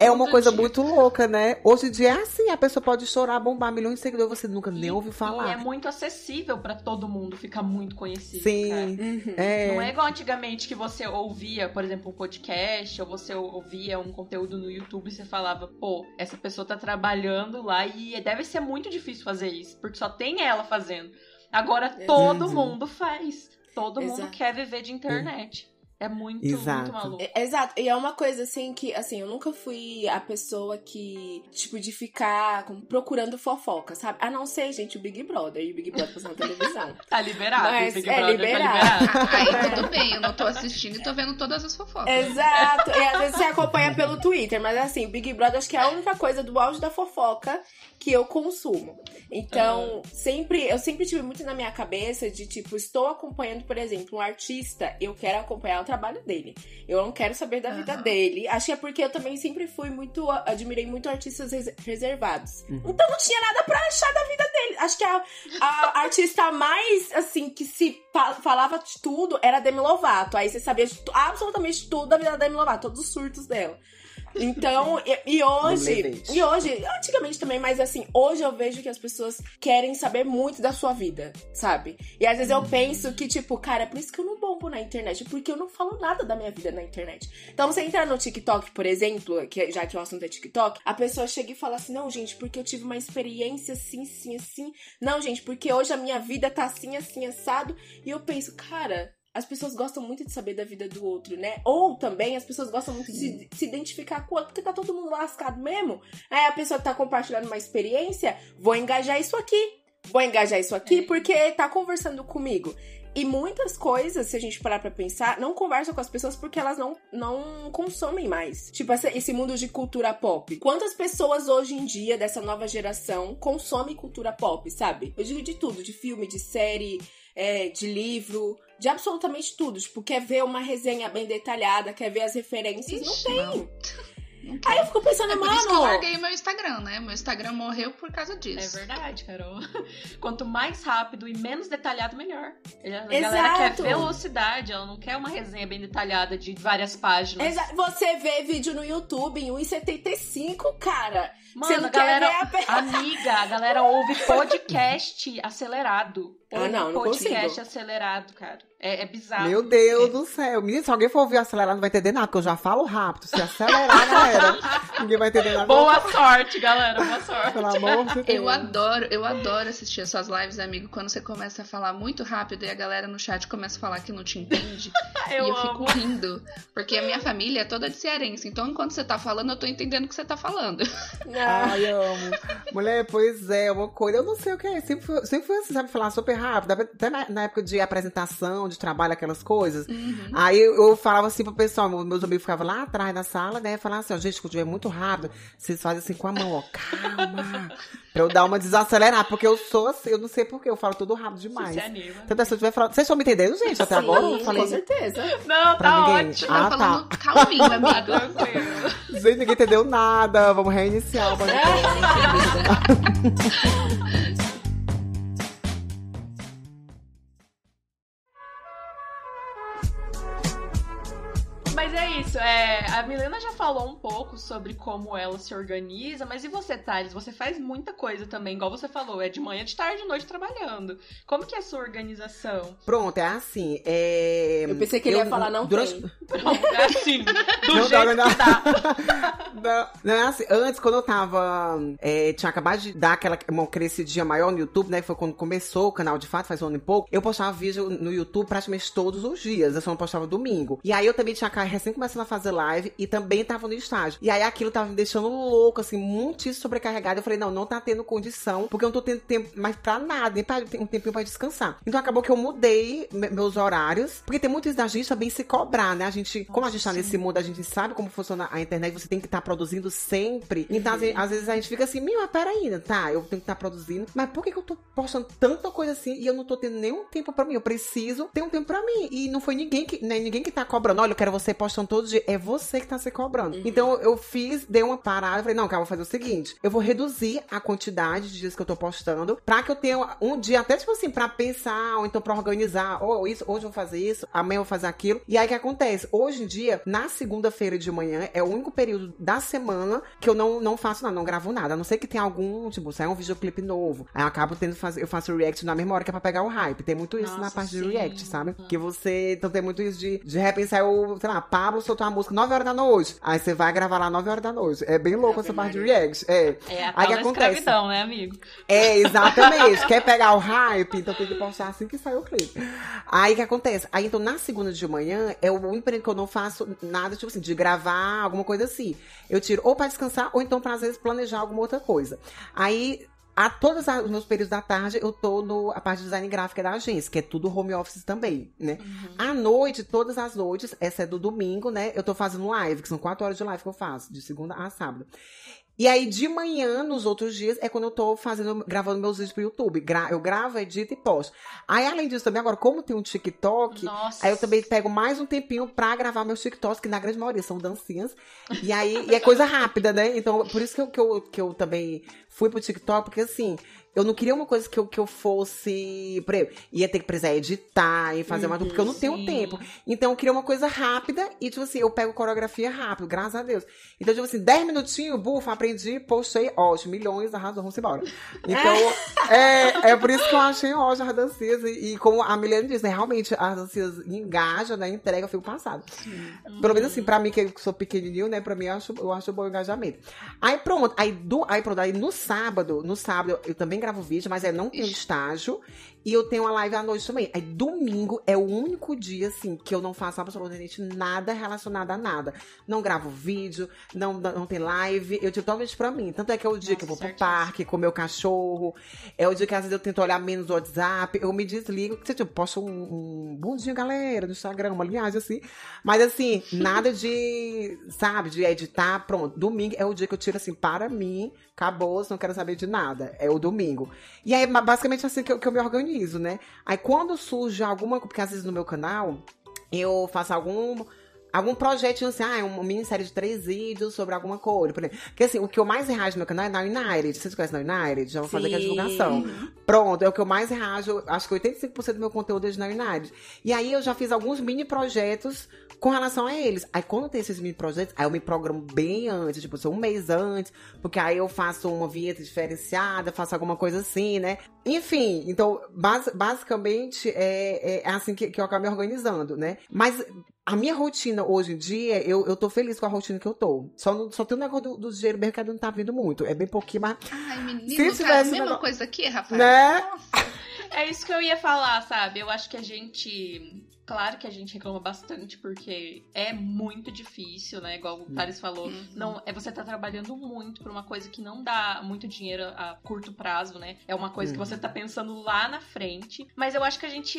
S4: É uma coisa dia. muito louca, né? Hoje em dia é assim, a pessoa pode chorar, bombar milhões de seguidores, você nunca e, nem ouviu falar.
S2: E é muito acessível para todo mundo ficar muito conhecido.
S4: Sim. Uhum.
S2: É. Não é igual antigamente que você ouvia, por exemplo, um podcast, ou você ouvia um conteúdo no YouTube e você falava, pô, essa pessoa tá trabalhando lá e deve ser muito difícil fazer isso, porque só tem ela fazendo. Agora todo mundo faz. Todo Exato. mundo quer viver de internet. É muito, Exato. muito maluco.
S3: É, exato. E é uma coisa assim que, assim, eu nunca fui a pessoa que, tipo, de ficar procurando fofoca, sabe? A não ser, gente, o Big Brother e o Big Brother passando na televisão.
S2: tá liberado. Mas Big
S3: é
S2: Brother
S3: liberado.
S2: Tá
S1: liberado. Aí tudo bem, eu não tô assistindo e tô vendo todas as fofocas.
S3: Exato. E às vezes você acompanha pelo Twitter, mas assim, o Big Brother acho que é a única coisa do auge da fofoca que eu consumo. Então, uhum. sempre, eu sempre tive muito na minha cabeça de tipo, estou acompanhando, por exemplo, um artista, eu quero acompanhar trabalho dele. Eu não quero saber da vida dele. Acho que é porque eu também sempre fui muito. Admirei muito artistas reservados. Uhum. Então não tinha nada pra achar da vida dele. Acho que a, a artista mais, assim, que se falava de tudo era Demi Lovato. Aí você sabia de absolutamente tudo da vida da Demi Lovato, todos os surtos dela. Então, e, e hoje. E hoje, antigamente também, mas assim, hoje eu vejo que as pessoas querem saber muito da sua vida, sabe? E às vezes eu uhum. penso que, tipo, cara, é por isso que eu não bombo na internet, porque eu não falo nada da minha vida na internet. Então, você entrar no TikTok, por exemplo, que, já que o assunto é TikTok, a pessoa chega e fala assim: não, gente, porque eu tive uma experiência assim, assim, assim. Não, gente, porque hoje a minha vida tá assim, assim, assado. E eu penso, cara, as pessoas gostam muito de saber da vida do outro, né? Ou também as pessoas gostam muito de se, se identificar com o outro, porque tá todo mundo lascado mesmo. Aí a pessoa tá compartilhando uma experiência, vou engajar isso aqui. Vou engajar isso aqui é. porque tá conversando comigo. E muitas coisas, se a gente parar pra pensar, não conversam com as pessoas porque elas não, não consomem mais. Tipo, esse mundo de cultura pop. Quantas pessoas hoje em dia, dessa nova geração, consomem cultura pop, sabe? Eu digo de tudo, de filme, de série, é, de livro, de absolutamente tudo. Tipo, quer ver uma resenha bem detalhada, quer ver as referências, Ixi, não tem. Não. Aí eu fico pensando,
S1: é
S3: mano.
S1: Por isso que eu larguei meu Instagram, né? Meu Instagram morreu por causa disso.
S2: É verdade, Carol. Quanto mais rápido e menos detalhado, melhor. A Exato. galera quer velocidade, ela não quer uma resenha bem detalhada de várias páginas.
S3: Exato. Você vê vídeo no YouTube em 1,75, cara.
S2: Mano, a galera. A... Amiga, a galera ouve podcast acelerado.
S3: Ah, não, não
S2: podcast
S3: consigo.
S2: acelerado, cara. É, é bizarro.
S4: Meu Deus é. do céu. Menina, se alguém for ouvir acelerado, não vai entender nada, porque eu já falo rápido. Se acelerar, galera, ninguém vai entender nada.
S2: Boa sorte, galera. Boa sorte.
S4: Pelo amor de Deus.
S1: Eu adoro, eu adoro assistir as suas lives, amigo, quando você começa a falar muito rápido e a galera no chat começa a falar que não te entende.
S2: eu
S1: e eu
S2: amo.
S1: fico rindo. Porque a minha família é toda de cearense. Então, enquanto você tá falando, eu tô entendendo o que você tá falando.
S4: Ai, amo. Mulher, pois é, uma coisa. Eu não sei o que é. Sempre fui, sempre fui assim, sabe, falar super rápido. Até na, na época de apresentação, de trabalho, aquelas coisas. Uhum. Aí eu, eu, falava assim pro pessoal, meus amigos ficavam lá atrás da sala, né? Falavam assim, ó, gente, quando tiver muito rápido, vocês fazem assim com a mão, ó, calma. pra eu dar uma desacelerar, porque eu sou assim, eu não sei porquê, eu falo tudo rápido demais. Você se anima. Então, se eu tiver falando. Vocês estão me entendendo, gente, até
S3: Sim,
S4: agora? Eu falei...
S3: Com certeza.
S2: Não, tá ninguém. ótimo.
S1: Ah, tá. falando calminho, amigo.
S4: gente, ninguém entendeu nada. Vamos reiniciar o
S2: isso. É, a Milena já falou um pouco sobre como ela se organiza, mas e você, Thales? Você faz muita coisa também, igual você falou, é de manhã, de tarde, de noite trabalhando. Como que é a sua organização?
S4: Pronto, é assim. É...
S3: Eu pensei que ele ia falar não
S4: durante...
S3: tem.
S2: Pronto, é assim, do
S4: Não,
S2: jeito
S4: não,
S2: que dá.
S4: Não, não é assim. Antes, quando eu tava. é, tinha acabado de dar aquela uma crescidinha maior no YouTube, né? Foi quando começou o canal de fato, faz um ano e pouco. Eu postava vídeo no YouTube praticamente todos os dias. Eu só não postava domingo. E aí eu também tinha recém começando a fazer live e também tava no estágio. E aí aquilo tava me deixando louco, assim, muitíssimo sobrecarregado. Eu falei, não, não tá tendo condição, porque eu não tô tendo tempo mais pra nada, nem pra um tempinho pra descansar. Então acabou que eu mudei me- meus horários, porque tem muito isso da gente também se cobrar, né? A gente, como a gente tá nesse mundo, a gente sabe como funciona a internet, você tem que estar produzindo sempre. Então, às, às vezes a gente fica assim, meu, mas peraí, tá, eu tenho que estar produzindo, mas por que, que eu tô postando tanta coisa assim e eu não tô tendo nenhum tempo pra mim? Eu preciso ter um tempo pra mim. E não foi ninguém que, né, ninguém que tá cobrando, olha, eu quero você postando todo É você que tá se cobrando. Então eu fiz, dei uma parada, falei, não, cara, eu vou fazer o seguinte: eu vou reduzir a quantidade de dias que eu tô postando pra que eu tenha um dia, até tipo assim, pra pensar, ou então pra organizar, ou isso, hoje eu vou fazer isso, amanhã eu vou fazer aquilo. E aí o que acontece? Hoje em dia, na segunda-feira de manhã, é o único período da semana que eu não, não faço nada, não gravo nada. A não ser que tenha algum, tipo, sai um videoclipe novo. Aí eu acabo tendo fazer, eu faço react na mesma hora que é pra pegar o hype. Tem muito isso na
S2: Nossa,
S4: parte de
S2: sim.
S4: react, sabe? Que você. Então tem muito isso de, de repente sai o, sei lá, Pablo soltou uma música 9 horas da noite. Aí você vai gravar lá 9 horas da noite. É bem louco
S3: Ave
S4: essa parte de react. É.
S2: É a
S4: Aí acontece?
S2: escravidão, né, amigo?
S4: É, exatamente. Quer pegar o hype? Então tem que postar assim que sai o clipe. Aí o que acontece? Aí então na segunda de manhã é o período que eu não faço nada, tipo assim, de gravar, alguma coisa assim. Eu tiro ou pra descansar ou então pra às vezes planejar alguma outra coisa. Aí. A todos os meus períodos da tarde, eu tô no a parte de design gráfica da agência, que é tudo home office também, né? À noite, todas as noites, essa é do domingo, né? Eu tô fazendo live, que são quatro horas de live que eu faço, de segunda a sábado. E aí, de manhã, nos outros dias, é quando eu tô fazendo, gravando meus vídeos pro YouTube. Gra- eu gravo, edito e posto. Aí, além disso, também, agora, como tem um TikTok,
S2: Nossa.
S4: aí eu também pego mais um tempinho pra gravar meus TikToks, que na grande maioria são dancinhas. E aí, e é coisa rápida, né? Então, por isso que eu, que eu, que eu também fui pro TikTok, porque assim, eu não queria uma coisa que eu, que eu fosse. Por exemplo, ia ter que precisar editar e fazer uma. Porque eu não tenho
S2: Sim.
S4: tempo. Então eu queria uma coisa rápida e, tipo assim, eu pego coreografia rápido, graças a Deus. Então, tipo assim, 10 minutinhos, bufa, aprendi, postei, ótimo, milhões, arrasou, vamos embora. Então, é, é por isso que eu achei ótimo as dancinhas. E, e como a Milena disse, né, realmente as dancinhas engajam, né? Entrega, eu fico passado. Pelo menos assim, pra mim, que eu sou pequenininho, né? Pra mim, eu acho, eu acho bom o engajamento. Aí pronto, aí, do, aí pronto, aí no sábado, no sábado eu também gravo vídeo, mas é não tenho estágio. E eu tenho uma live à noite também. Aí domingo é o único dia, assim, que eu não faço absolutamente nada relacionado a nada. Não gravo vídeo, não, não tem live. Eu tiro totalmente pra mim. Tanto é que é o dia que eu vou pro parque, com meu cachorro. É o dia que às vezes eu tento olhar menos o WhatsApp. Eu me desligo. Você, tipo, posto um, um bom dia, galera, no Instagram, uma linhagem assim. Mas assim, nada de, sabe, de editar. Pronto, domingo é o dia que eu tiro assim para mim. Acabou, não quero saber de nada. É o domingo. E aí, ba- basicamente assim que eu, que eu me organizo, né? Aí quando surge alguma. Porque às vezes no meu canal eu faço algum. Algum projetinho assim, ah, uma minissérie de três vídeos sobre alguma coisa. Por exemplo. Porque assim, o que eu mais reajo no meu canal é na United. Vocês conhecem na United? Já vou fazer aqui a
S3: Sim.
S4: divulgação. Pronto, é o que eu mais reajo. Acho que 85% do meu conteúdo é de na United. E aí eu já fiz alguns mini projetos com relação a eles. Aí quando tem esses mini projetos, aí eu me programo bem antes, tipo, um mês antes, porque aí eu faço uma vinheta diferenciada, faço alguma coisa assim, né? Enfim, então, basi- basicamente é, é assim que, que eu acabo me organizando, né? Mas a minha rotina hoje em dia, eu, eu tô feliz com a rotina que eu tô. Só, não- só tem o negócio do, do dinheiro que não tá vindo muito. É bem pouquinho, mas.
S1: Ai, menino,
S4: Se
S1: cara,
S4: tivesse
S1: mesma coisa aqui, rapaz.
S4: Né?
S1: Nossa.
S2: É isso que eu ia falar, sabe? Eu acho que a gente. Claro que a gente reclama bastante, porque é muito difícil, né? Igual o Thales falou.
S1: Uhum.
S2: Não, é você tá trabalhando muito por uma coisa que não dá muito dinheiro a curto prazo, né? É uma coisa que
S4: Uhum.
S2: você tá pensando lá na frente. Mas eu acho que a gente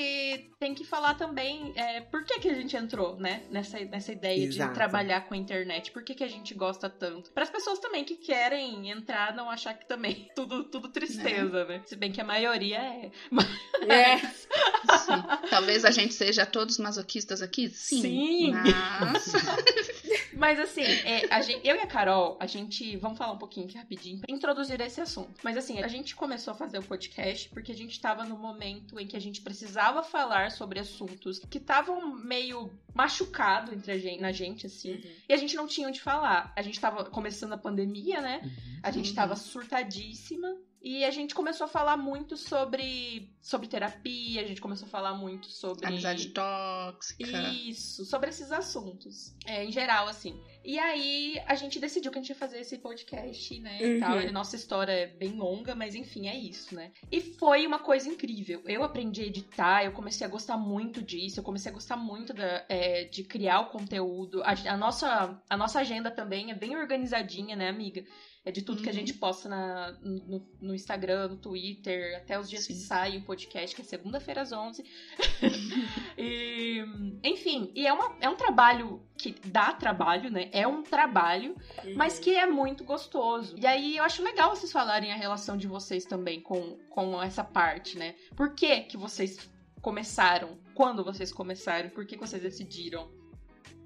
S2: tem que falar também é, por que, que a gente entrou, né? Nessa, nessa ideia
S4: Exato.
S2: de trabalhar com a internet. Por que, que a gente gosta tanto? Para as pessoas também que querem entrar, não achar que também tudo, tudo tristeza, né? Se bem que a maioria é.
S3: É.
S1: Sim. Talvez a gente seja todos masoquistas aqui? Sim.
S2: Sim.
S1: Mas...
S2: Mas assim, é, a gente, eu e a Carol, a gente. Vamos falar um pouquinho aqui rapidinho pra introduzir esse assunto. Mas assim, a gente começou a fazer o podcast porque a gente tava no momento em que a gente precisava falar sobre assuntos que estavam meio machucado entre a gente, na gente, assim.
S3: Uhum.
S2: E a gente não tinha onde falar. A gente tava começando a pandemia, né? A gente
S1: Uhum.
S2: tava surtadíssima. E a gente começou a falar muito sobre, sobre terapia, a gente começou a falar muito sobre.
S1: Amizade tóxica.
S2: Isso, sobre esses assuntos, é, em geral, assim. E aí a gente decidiu que a gente ia fazer esse podcast, né? E
S3: Uhum.
S2: tal. E nossa história é bem longa, mas enfim, é isso, né? E foi uma coisa incrível. Eu aprendi a editar, eu comecei a gostar muito disso, eu comecei a gostar muito da, é, de criar o conteúdo. A, a nossa, a nossa agenda também é bem organizadinha, né, amiga? É de tudo que a
S1: Uhum.
S2: gente posta na, no, no Instagram, no Twitter, até os dias que
S1: Sim.
S2: sai o podcast, que é segunda-feira às 11. e, enfim, e é, uma, é um trabalho que dá trabalho, né? É um trabalho, mas
S3: Uhum.
S2: que é muito gostoso. E aí eu acho legal vocês falarem a relação de vocês também com, com essa parte, né? Por que que vocês começaram? Quando vocês começaram? Por que que vocês decidiram?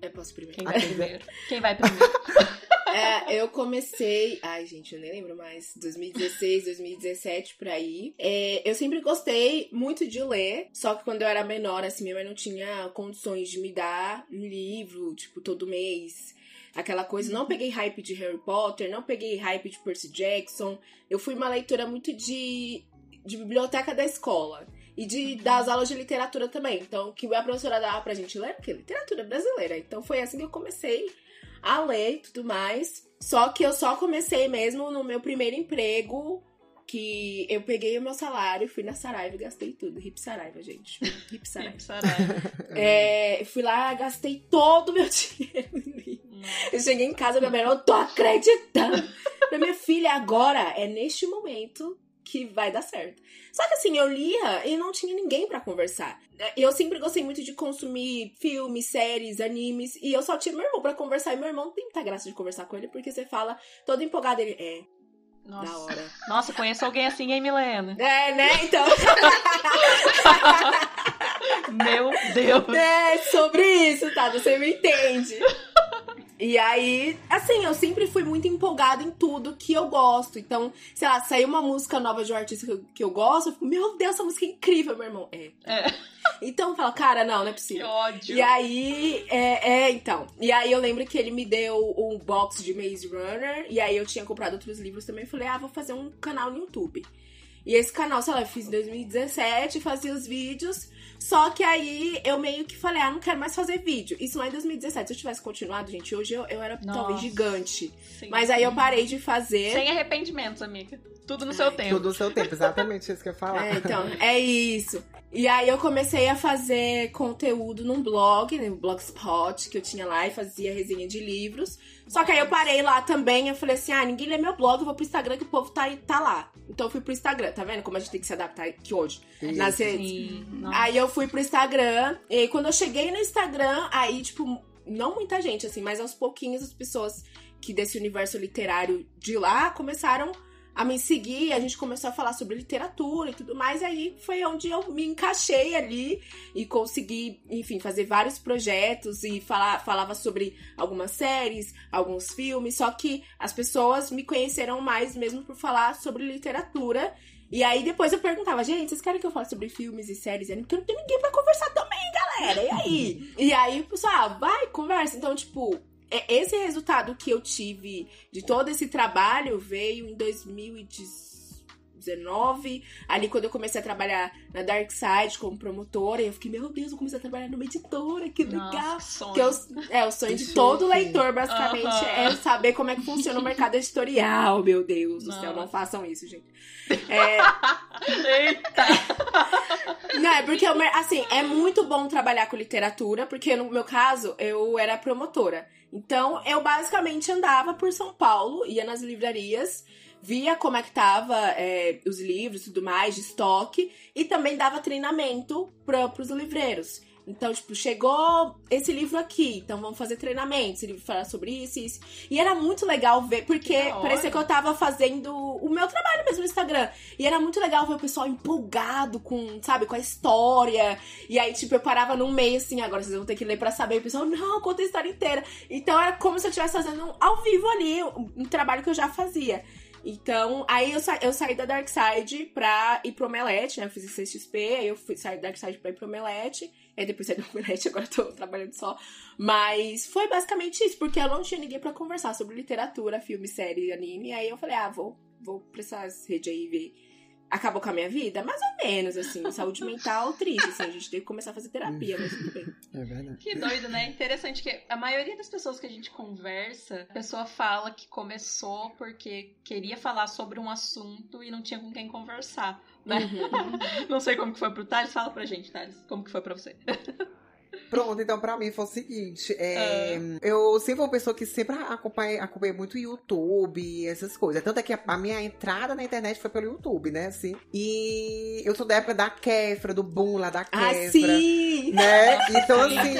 S3: Eu posso primeiro.
S2: Quem vai primeiro? Quem vai primeiro?
S3: É, eu comecei. Ai, gente, eu nem lembro mais. 2016, 2017, por aí. É, eu sempre gostei muito de ler. Só que quando eu era menor, assim, minha mãe não tinha condições de me dar um livro, tipo, todo mês. Aquela coisa. Não peguei hype de Harry Potter, não peguei hype de Percy Jackson. Eu fui uma leitora muito de, de biblioteca da escola. E de, das aulas de literatura também. Então, o que a professora dava pra gente ler, porque literatura brasileira. Então, foi assim que eu comecei a ler e tudo mais. Só que eu só comecei mesmo no meu primeiro emprego, que eu peguei o meu salário, fui na Saraiva e gastei tudo. Hip Saraiva, gente. Hip Saraiva. É, fui lá, gastei todo o meu dinheiro. Eu cheguei em casa, minha mãe, não tô acreditando. Pra minha filha, agora é neste momento que vai dar certo. Só que assim, eu lia e não tinha ninguém pra conversar. Eu sempre gostei muito de consumir filmes, séries, animes, e eu só tinha meu irmão pra conversar. E meu irmão tem muita graça de conversar com ele, porque você fala todo empolgado, ele é, da
S2: Nossa,
S3: hora.
S2: Nossa conheço alguém assim, hein, Milena?
S3: É, né? Então.
S2: Meu Deus.
S3: É sobre isso, tá? Você me entende. E aí, assim, eu sempre fui muito empolgada em tudo que eu gosto. Então, sei lá, saiu uma música nova de um artista que eu, que eu gosto, eu fico, meu Deus, essa música é incrível, meu irmão. É.
S2: É.
S3: Então eu falo, cara, não, não é
S2: Que
S3: possível.
S2: ódio.
S3: E aí, é, é, então. E aí eu lembro que ele me deu um box de Maze Runner. E aí eu tinha comprado outros livros também. Falei, ah, vou fazer um canal no YouTube. E esse canal, sei lá, eu fiz em 2017, fazia os vídeos. Só que aí eu meio que falei, ah, não quero mais fazer vídeo. Isso lá em 2017. Se eu tivesse continuado, gente, hoje eu, eu era talvez
S2: Nossa.
S3: gigante.
S2: Sim.
S3: Mas aí eu parei de fazer.
S2: Sem arrependimentos, amiga. Tudo no seu
S3: Ai,
S2: tempo.
S4: Tudo o seu tempo, exatamente isso que eu ia falar.
S3: É, então, é isso. E aí eu comecei a fazer conteúdo num blog, no Blogspot, que eu tinha lá e fazia resenha de livros. Só que aí eu parei lá também, eu falei assim, ah, ninguém lê meu blog, eu vou pro Instagram que o povo tá, tá lá. Então eu fui pro Instagram, tá vendo como a gente tem que se adaptar aqui hoje?
S4: Isso.
S3: Nas redes.
S2: Sim.
S3: Aí eu fui pro Instagram, e aí quando eu cheguei no Instagram, aí, tipo, não muita gente, assim, mas aos pouquinhos as pessoas que desse universo literário de lá começaram a me seguir, a gente começou a falar sobre literatura e tudo mais, aí foi onde eu me encaixei ali e consegui, enfim, fazer vários projetos e falar, falava sobre algumas séries, alguns filmes, só que as pessoas me conheceram mais mesmo por falar sobre literatura. E aí depois eu perguntava, gente, vocês querem que eu fale sobre filmes e séries? e? Porque não tem ninguém pra conversar também, galera. E aí? e aí pessoal, ah, vai, conversa. Então, tipo, esse resultado que eu tive de todo esse trabalho veio em 2019, ali quando eu comecei a trabalhar na Dark Side como promotora, e eu fiquei, meu Deus, eu comecei a trabalhar numa editora, que legal.
S2: Nossa, que sonho.
S3: Que eu, é, o sonho de todo
S4: chique.
S3: leitor, basicamente, é saber como é que funciona o mercado editorial, meu Deus do céu. Não façam isso, gente. É,
S2: Eita!
S3: não, é porque, assim, é muito bom trabalhar com literatura, porque no meu caso, eu era promotora. Então, eu basicamente andava por São Paulo, ia nas livrarias, via como é que tava é, os livros e tudo mais, de estoque, e também dava treinamento para pros livreiros. Então, tipo, chegou esse livro aqui, então vamos fazer treinamento. Esse livro fala sobre isso e isso. E era muito legal ver, porque parecia que eu tava fazendo o meu trabalho mesmo no Instagram. E era muito legal ver o pessoal empolgado com, sabe, com a história. E aí, tipo, eu parava no meio assim, agora vocês vão ter que ler pra saber. E o pessoal, não, conta a história inteira. Então era como se eu estivesse fazendo ao vivo ali um, trabalho que eu já fazia. Então, aí eu, sa eu saí da Dark Side pra ir pro Omelete, né? Eu fiz XP, aí eu fui, saí da Dark Side pra ir pro Omelete. Aí depois saí do Omelete, agora tô trabalhando só. Mas foi basicamente isso, porque eu não tinha ninguém pra conversar sobre literatura, filme, série, anime. Aí eu falei, ah, vou, vou pra essas redes aí ver acabou com a minha vida? Mais ou menos, assim. Saúde mental triste, assim. A gente teve que começar a fazer terapia, mas tudo bem.
S4: É verdade.
S2: Que doido, né? Interessante que a maioria das pessoas que a gente conversa, a pessoa fala que começou porque queria falar sobre um assunto e não tinha com quem conversar, né? Uhum. não sei como que foi pro Thales. Fala pra gente, Thales. Como que foi pra você?
S4: Pronto, então pra mim foi o seguinte: é, ah. eu sempre fui uma pessoa que sempre acompanhei, acompanhei muito YouTube, essas coisas. Tanto é que a, a, minha entrada na internet foi pelo YouTube, né? Assim. E eu sou da época da Kefra, do boom lá da Kefra.
S3: Ah, sim!
S4: Né? Então, assim,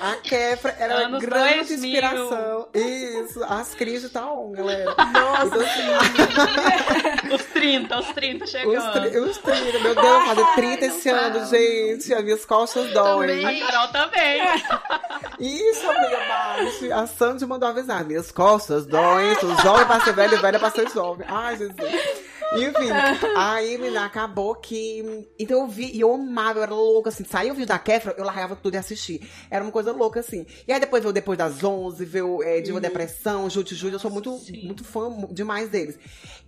S4: a Kefra era uma grande 2000. inspiração. Isso, as crises e tal, galera.
S3: Nossa! Então, assim,
S2: os 30, os 30 chegando.
S4: Os, os 30, meu Deus, fazer 30 esse ano, gente. As minhas costas doem.
S2: A Carol também.
S4: Isso, amiga Bate. A Sandy mandou avisar. Minhas costas doem, sou jovem pra ser velho e velha pra ser jovem. Ai, Jesus. Enfim, aí, menina, acabou que. Então eu vi, e eu amava, eu era louca, assim. Saiu o vídeo da Kefra, eu largava tudo e assistir. Era uma coisa louca, assim. E aí depois veio Depois das 11, veio é, Diva uhum. Depressão, Júlio Júlio, eu sou muito, muito fã demais deles.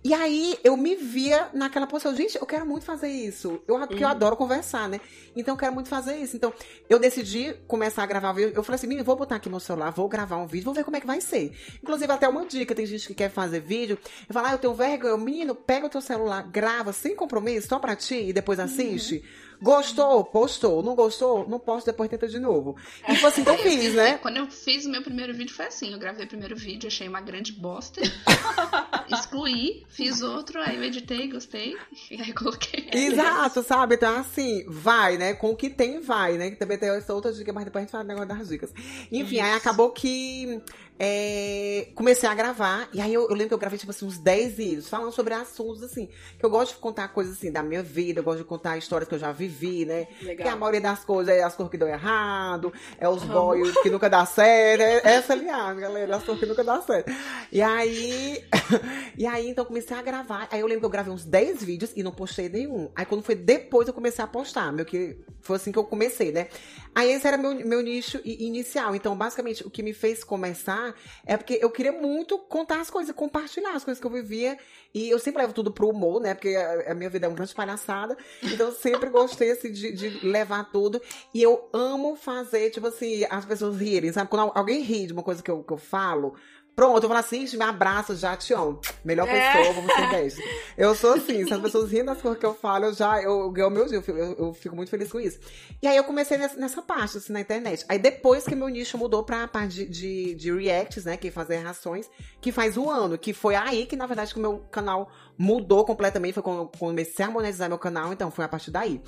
S4: E aí eu me via naquela posição, gente, eu quero muito fazer isso. Eu, porque uhum. eu adoro conversar, né? Então eu quero muito fazer isso. Então eu decidi começar a gravar vídeo. Eu falei assim, vou botar aqui meu celular, vou gravar um vídeo, vou ver como é que vai ser. Inclusive, até uma dica, tem gente que quer fazer vídeo. Eu falo, ah, eu tenho vergonha. Menino, pega o teu celular, grava sem compromisso, só pra ti, e depois assiste. Uhum. Gostou? Postou. Não gostou? Não posto, depois tenta de novo. E foi assim que eu fiz, né?
S1: Quando eu fiz o meu primeiro vídeo foi assim. Eu gravei o primeiro vídeo, achei uma grande bosta. excluí, fiz outro, aí eu editei, gostei. E aí coloquei.
S4: Exato, sabe? Então assim, vai, né? Com o que tem, vai, né? Que também tem essa outra dica, mas depois a gente fala do negócio das dicas. Enfim, Isso. aí acabou que é, comecei a gravar. E aí eu, eu, lembro que eu gravei, tipo assim, uns 10 vídeos, falando sobre assuntos, assim. Que eu gosto de contar coisas, assim, da minha vida, eu gosto de contar histórias que eu já vivi, né? Legal. Que a maioria das coisas é as coisas que dão errado, é os boys que nunca dá certo. É essa aliás, galera, as coisas que nunca dá certo. E aí. E aí, então, comecei a gravar. Aí eu lembro que eu gravei uns 10 vídeos e não postei nenhum. Aí quando foi depois eu comecei a postar, meu que foi assim que eu comecei, né? Aí esse era meu, meu nicho inicial. Então, basicamente, o que me fez começar é porque eu queria muito contar as coisas, compartilhar as coisas que eu vivia. E eu sempre levo tudo pro humor, né? Porque a, minha vida é uma grande palhaçada. Então, eu sempre gostei, assim, de, de, levar tudo. E eu amo fazer, tipo assim, as pessoas rirem, sabe? Quando alguém ri de uma coisa que eu, que eu falo, Pronto, eu falo assim, me abraça já, Tião. Melhor é. pessoa, vamos ser beijo. Eu sou assim, se as pessoas riem das coisas que eu falo, eu já, eu ganho meu dia, eu fico, eu, eu fico muito feliz com isso. E aí eu comecei nessa, nessa, parte, assim, na internet. Aí depois que meu nicho mudou pra parte de, de, de reacts, né, que fazer reações, que faz um ano, que foi aí que, na verdade, que o meu canal mudou completamente, foi quando eu comecei a monetizar meu canal, então foi a partir daí.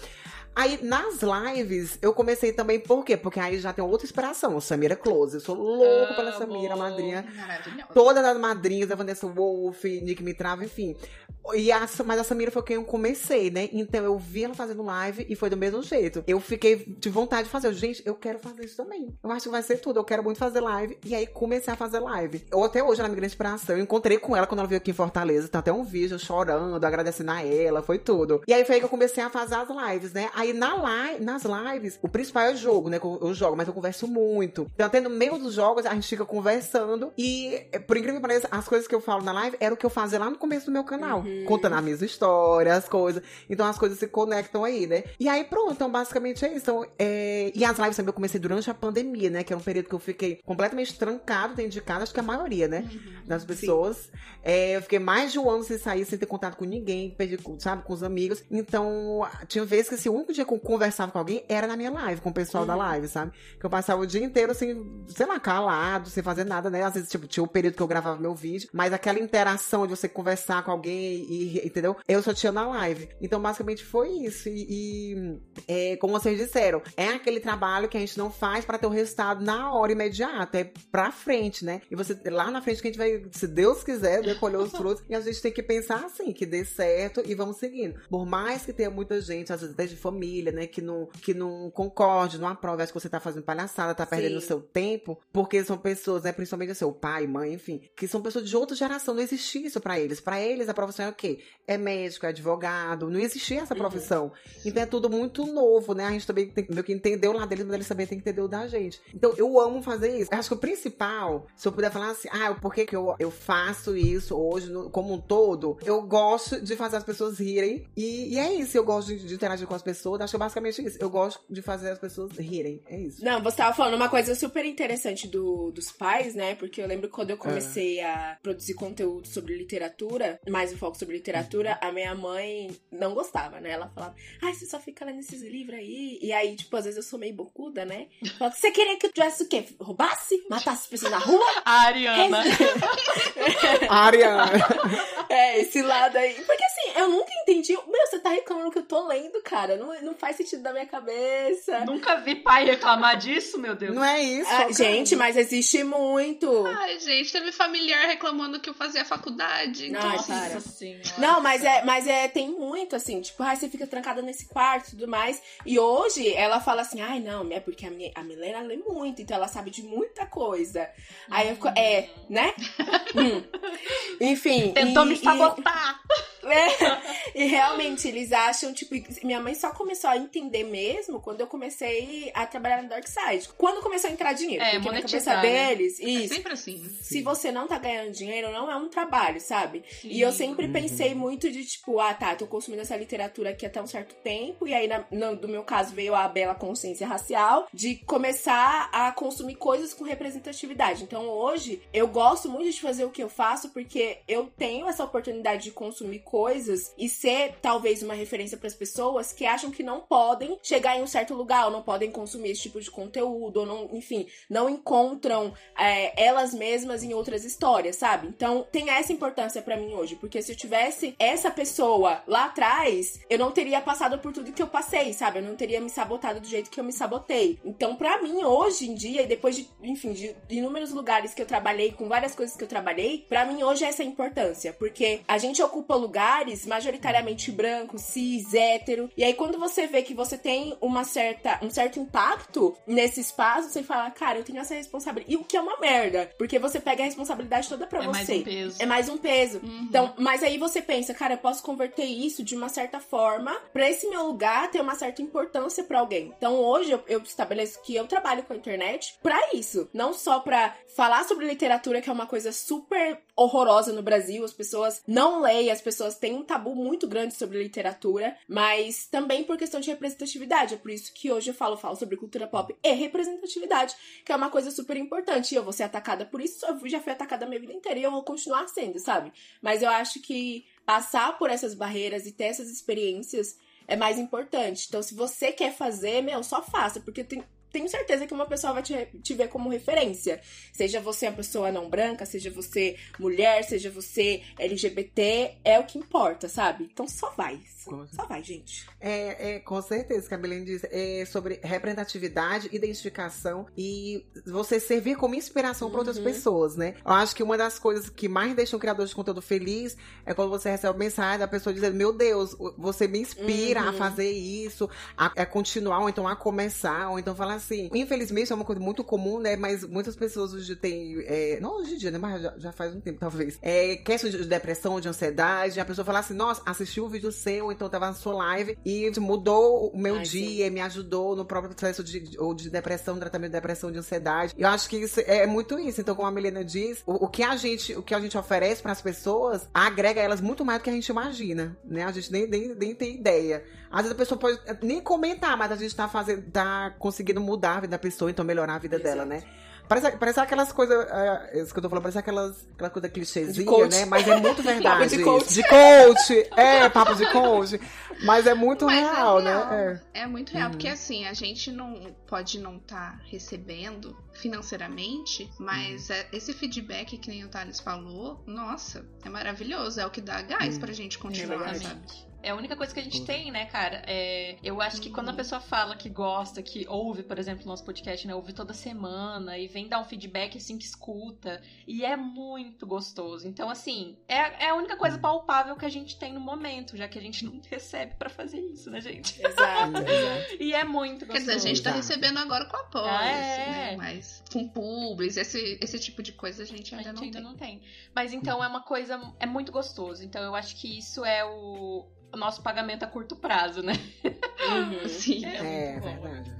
S4: Aí, nas lives, eu comecei também, por quê? Porque aí já tem outra inspiração, Samira Close. Eu sou louco pela Samira, madrinha. Todas as madrinhas, a Vanessa Wolf, Nick Mitrava, enfim. E a, mas a Samira foi quem eu comecei, né? Então eu vi ela fazendo live e foi do mesmo jeito. Eu fiquei de vontade de fazer. Gente, eu quero fazer isso também. Eu acho que vai ser tudo. Eu quero muito fazer live. E aí comecei a fazer live. Eu até hoje, ela é minha grande inspiração. Eu encontrei com ela quando ela veio aqui em Fortaleza. Tá até um vídeo chorando, agradecendo a ela, foi tudo. E aí foi aí que eu comecei a fazer as lives, né? Aí na live, nas lives, o principal é o jogo, né? Eu, jogo, mas eu converso muito. Então até no meio dos jogos a gente fica conversando. E, por incrível que pareça, as coisas que eu falo na live era o que eu fazia lá no começo do meu canal. Uhum. Contando a mesma história, as coisas. Então as coisas se conectam aí, né? E aí pronto, então basicamente é isso. Então, é... E as lives também eu comecei durante a pandemia, né? Que é um período que eu fiquei completamente trancado dentro de casa, acho que a maioria, né? Uhum. Das pessoas. É, eu fiquei mais de um ano sem sair sair sem ter contato com ninguém, perdi, sabe, com os amigos. Então, tinha vezes que assim, o único dia que eu conversava com alguém era na minha live, com o pessoal uhum. da live, sabe? Que eu passava o dia inteiro assim, sei lá, calado, sem fazer nada, né? Às vezes, tipo, tinha o um período que eu gravava meu vídeo, mas aquela interação de você conversar com alguém e, entendeu? Eu só tinha na live. Então, basicamente foi isso. E, e é, como vocês disseram, é aquele trabalho que a gente não faz para ter o resultado na hora imediata, é pra frente, né? E você, lá na frente, que a gente vai, se Deus quiser, né, colher os frutos, e a gente tem que pensar assim, que dê certo e vamos seguindo. Por mais que tenha muita gente, às vezes até de família, né, que não, que não concorde, não aprove, acho que você tá fazendo palhaçada, tá perdendo o seu tempo, porque são pessoas, né, principalmente seu pai, mãe, enfim, que são pessoas de outra geração, não existia isso para eles. Para eles, a profissão é o quê? É médico, é advogado, não existia essa uhum. profissão. Uhum. Então é tudo muito novo, né? A gente também tem que entender o lado deles, mas eles também têm que entender o da gente. Então eu amo fazer isso. Eu acho que o principal, se eu puder falar assim, ah, por que, que eu, eu faço isso hoje, no, como um todo, eu gosto de fazer as pessoas rirem. E, e é isso, eu gosto de, de, interagir com as pessoas. Acho que é basicamente isso. Eu gosto de fazer as pessoas rirem. É isso.
S3: Não, você tava falando uma coisa super interessante do, dos pais, né? Porque eu lembro quando eu comecei é. a produzir conteúdo sobre literatura, mais um foco sobre literatura, a minha mãe não gostava, né? Ela falava, ai, você só fica lendo esses livros aí. E aí, tipo, às vezes eu sou meio bocuda, né? Falava, você queria que eu tivesse o quê? Roubasse? Matasse pessoas na rua?
S2: A Ariana.
S4: a Ariana.
S3: É, esse lado aí. Porque assim, eu nunca entendi. Meu, você tá reclamando que eu tô lendo, cara. Não, não faz sentido da minha cabeça.
S2: Nunca vi pai reclamar disso, meu Deus.
S4: Não é isso.
S3: Ah, gente, mas existe muito.
S1: Ai, gente, teve familiar reclamando que eu fazia faculdade. Então,
S3: Nossa, cara. Não, mas é, mas é, tem muito, assim, tipo, ai, você fica trancada nesse quarto e tudo mais. E hoje ela fala assim, ai, não, é porque a, minha, a Milena lê muito, então ela sabe de muita coisa. Aí eu fico, é, né? hum. Enfim.
S2: Tentou e, me sabotar.
S3: E, e realmente eles acham, tipo, minha mãe só começou a entender mesmo quando eu comecei a trabalhar no Dark Side. Quando começou a entrar dinheiro. É, porque na cabeça né? deles,
S1: né? isso. É sempre assim.
S3: Se você não tá ganhando dinheiro, não é um trabalho, sabe? Sim. E eu sempre pensei uhum. muito de, tipo, ah, tá, tô consumindo essa literatura aqui até um certo tempo, e aí, na, no, do meu caso, veio a bela consciência racial de começar a consumir coisas com representatividade. Então, hoje, eu gosto muito de fazer o que eu faço porque eu tenho essa oportunidade de consumir coisas e ser, talvez, uma referência para as pessoas que acham que não podem chegar em um certo lugar, ou não podem consumir esse tipo de conteúdo, ou não, enfim, não encontram é, elas mesmas em outras histórias, sabe? Então, tem essa importância para mim hoje, porque se eu tivesse essa pessoa lá atrás, eu não teria passado por tudo que eu passei, sabe? Eu não teria me sabotado do jeito que eu me sabotei. Então, para mim, hoje em dia, e depois de, enfim, de inúmeros lugares que eu trabalhei, com várias coisas que eu trabalhei, para mim hoje é essa importância, porque a gente ocupa majoritariamente brancos, cis, hétero, e aí quando você vê que você tem uma certa, um certo impacto nesse espaço, você fala, cara, eu tenho essa responsabilidade. E o que é uma merda, porque você pega a responsabilidade toda pra
S2: é
S3: você.
S2: Mais um peso.
S3: É mais um peso. Uhum. Então, mas aí você pensa, cara, eu posso converter isso de uma certa forma para esse meu lugar ter uma certa importância para alguém. Então, hoje eu, eu estabeleço que eu trabalho com a internet para isso, não só para falar sobre literatura, que é uma coisa super horrorosa no Brasil, as pessoas não leem, as pessoas têm um tabu muito grande sobre literatura, mas também por questão de representatividade. É por isso que hoje eu falo, falo sobre cultura pop e representatividade, que é uma coisa super importante. E eu vou ser atacada por isso, eu já fui atacada a minha vida inteira e eu vou continuar sendo, sabe? Mas eu acho que passar por essas barreiras e ter essas experiências é mais importante. Então, se você quer fazer, meu, só faça, porque tem, tenho certeza que uma pessoa vai te, te ver como referência. Seja você uma pessoa não branca, seja você mulher, seja você LGBT, é o que importa, sabe? Então só vai. Só vai, gente.
S4: É, é com certeza, que a Belém diz, é sobre representatividade, identificação e você servir como inspiração uhum. para outras pessoas, né? Eu acho que uma das coisas que mais deixa um criador de conteúdo feliz é quando você recebe mensagem da pessoa dizendo: Meu Deus, você me inspira uhum. a fazer isso, a, a, continuar, ou então a começar, ou então falar assim. Infelizmente é uma coisa muito comum, né? Mas muitas pessoas hoje têm. É, não hoje em dia, né? Mas já, já faz um tempo, talvez. É, questão de depressão, de ansiedade, a pessoa fala assim: Nossa, assistiu o vídeo seu, então tava na sua live e mudou o meu Ai, dia, sim. me ajudou no próprio processo de, ou de depressão, tratamento de depressão, de ansiedade. Eu acho que isso é muito isso. Então, como a Milena diz, o, o que a gente, o que a gente oferece para as pessoas agrega elas muito mais do que a gente imagina, né? A gente nem, nem, nem tem ideia. Às vezes a pessoa pode nem comentar, mas a gente tá fazendo, tá conseguindo mudar a vida da pessoa, então melhorar a vida Exato. dela, né? Parece, parece aquelas coisas. É, isso que eu tô falando, parece aquelas, aquela coisa clichêzinha, né? Mas é muito verdade.
S3: de coach.
S4: De coach. É, papo de coach. Mas é muito
S1: Mas
S4: real,
S1: é real,
S4: né? É.
S1: É muito real, porque assim, a gente não pode não estar recebendo financeiramente, mas é- esse feedback que nem o Thales falou, nossa, é maravilhoso, é o que dá gás
S4: Hum.
S1: pra gente continuar,
S3: verdade.
S1: sabe?
S2: É a única coisa que a gente
S4: Uhum.
S2: tem, né, cara? É, eu acho que quando a
S1: Uhum.
S2: pessoa fala que gosta, que ouve, por exemplo, o nosso podcast, né? Ouve toda semana e vem dar um feedback assim que escuta. E é muito gostoso. Então, assim, é, é a única coisa palpável que a gente tem no momento, já que a gente não recebe pra fazer isso, né, gente?
S3: Exato, exato.
S2: E é muito
S1: Quer
S2: gostoso.
S1: dizer, a gente tá
S4: Exato.
S1: recebendo agora com apoio,
S2: Ah,
S1: assim,
S2: é.
S1: né? Mas com publis, esse, esse tipo de coisa a gente
S2: A
S1: ainda
S2: gente
S1: não
S2: ainda
S1: tem.
S2: não tem. Mas então é uma coisa. É muito gostoso. Então eu acho que isso é o nosso pagamento a curto prazo, né?
S3: Uhum.
S1: Sim.
S4: É, é verdade.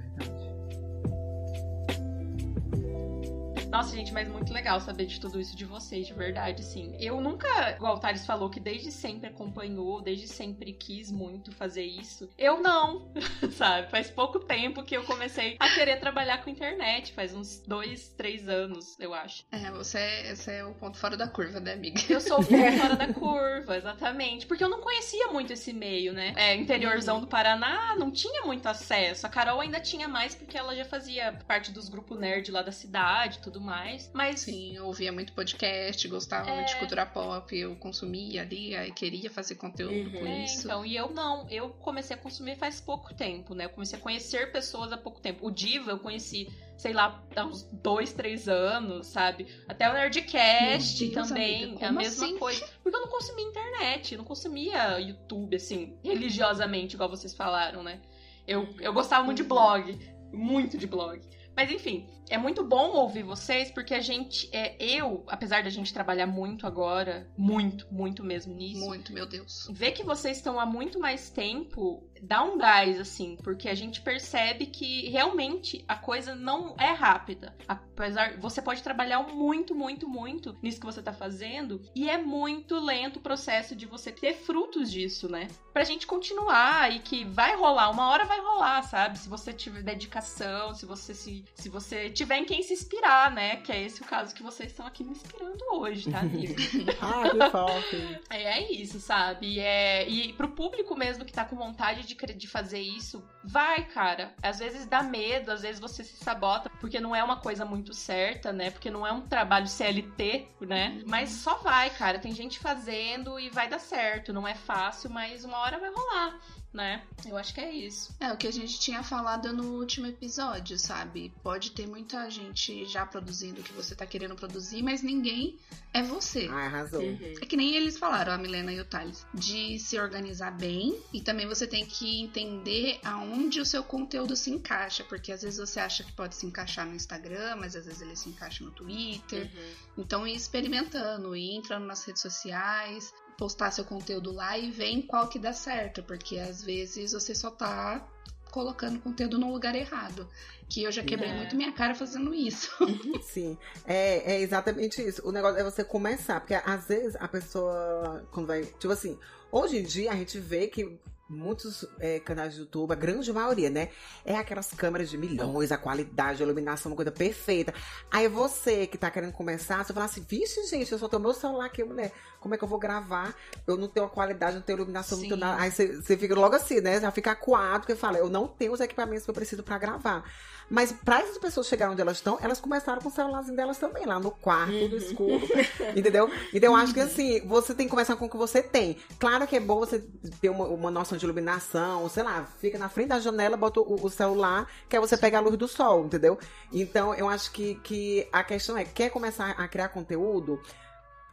S2: Nossa, gente, mas muito legal saber de tudo isso de vocês, de verdade, assim. Eu nunca, o Thales falou, que desde sempre acompanhou, desde sempre quis muito fazer isso. Eu não, sabe? Faz pouco tempo que eu comecei a querer trabalhar com internet, faz uns dois, três anos, eu acho.
S1: É, você, esse é o ponto fora da curva, né, amiga?
S2: Eu sou um pouco fora da curva, exatamente. Porque eu não conhecia muito esse meio, né? É, interiorzão do Paraná não tinha muito acesso. A Carol ainda tinha mais porque ela já fazia parte dos grupos nerd lá da cidade tudo mais. Mas
S1: Sim, eu ouvia muito podcast, gostava
S2: É.
S1: muito de cultura pop, eu consumia ali, queria fazer conteúdo
S3: Uhum.
S1: com
S2: É,
S1: isso.
S2: então, e eu não, eu comecei a consumir faz pouco tempo, né? Eu comecei a conhecer pessoas há pouco tempo. O Diva eu conheci, sei lá, há uns dois, três anos, sabe? Até o Nerdcast
S1: Deus,
S2: também,
S1: amiga,
S2: é a mesma
S1: assim?
S2: coisa. Porque eu não consumia internet, eu não consumia YouTube, assim, religiosamente, igual vocês falaram, né? Eu, eu gostava muito de
S1: Uhum.
S2: blog, muito de blog. Mas enfim, é muito bom ouvir vocês, porque a gente, é, eu, apesar da gente trabalhar muito agora, muito, muito mesmo nisso,
S1: Muito, meu Deus.
S2: ver que vocês estão há muito mais tempo dá um gás, assim, porque a gente percebe que realmente a coisa não é rápida. Apesar, você pode trabalhar muito, muito, muito nisso que você tá fazendo, e é muito lento o processo de você ter frutos disso, né? Pra gente continuar e que vai rolar, uma hora vai rolar, sabe? Se você tiver dedicação, se você se, se você tiver em quem se inspirar, né? Que é esse o caso que vocês estão aqui me inspirando hoje, tá, amigo?
S4: Ah, que fofo.
S2: É, é isso, sabe? E, é, e pro público mesmo que tá com vontade de, de fazer isso, vai, cara. Às vezes dá medo, às vezes você se sabota, porque não é uma coisa muito certa, né? Porque não é um trabalho CLT, né? Mas só vai, cara. Tem gente fazendo e vai dar certo. Não é fácil, mas uma hora vai rolar, né? Eu acho que é isso.
S1: É o que a gente tinha falado no último episódio, sabe? Pode ter muita gente já produzindo o que você tá querendo produzir, mas ninguém é você.
S4: Ah, arrasou.
S3: Uhum.
S1: É que nem eles falaram, a Milena e o Thales, de se organizar bem e também você tem que entender aonde o seu conteúdo se encaixa, porque às vezes você acha que pode se encaixar no Instagram, mas às vezes ele se encaixa no Twitter.
S3: Uhum.
S1: Então ir experimentando, ir entrando nas redes sociais, postar seu conteúdo lá e ver qual que dá certo, porque às vezes você só tá colocando conteúdo no lugar errado. Que eu já quebrei
S2: É.
S1: muito minha cara fazendo isso.
S4: Sim, é, é exatamente isso. O negócio é você começar, porque às vezes a pessoa, quando vai. Tipo assim, hoje em dia a gente vê que muitos é, canais de YouTube, a grande maioria, né? É aquelas câmeras de milhões, a qualidade, a iluminação, uma coisa perfeita. Aí você que tá querendo começar, você fala assim, vixe, gente, eu só tenho meu celular aqui, mulher. Como é que eu vou gravar? Eu não tenho a qualidade, não tenho iluminação, não tenho
S2: Sim.
S4: nada. Aí você, você fica logo assim, né? Já fica acuado, porque fala, eu não tenho os equipamentos que eu preciso pra gravar. Mas pra essas pessoas chegarem onde elas estão, elas começaram com o celularzinho delas também, lá no quarto, no escuro. Entendeu? Então eu acho que assim, você tem que começar com o que você tem. Claro que é bom você ter uma, uma noção de iluminação, sei lá, fica na frente da janela, bota o, o celular, que aí você pega a luz do sol, entendeu? Então eu acho que, que a questão é, quer começar a criar conteúdo?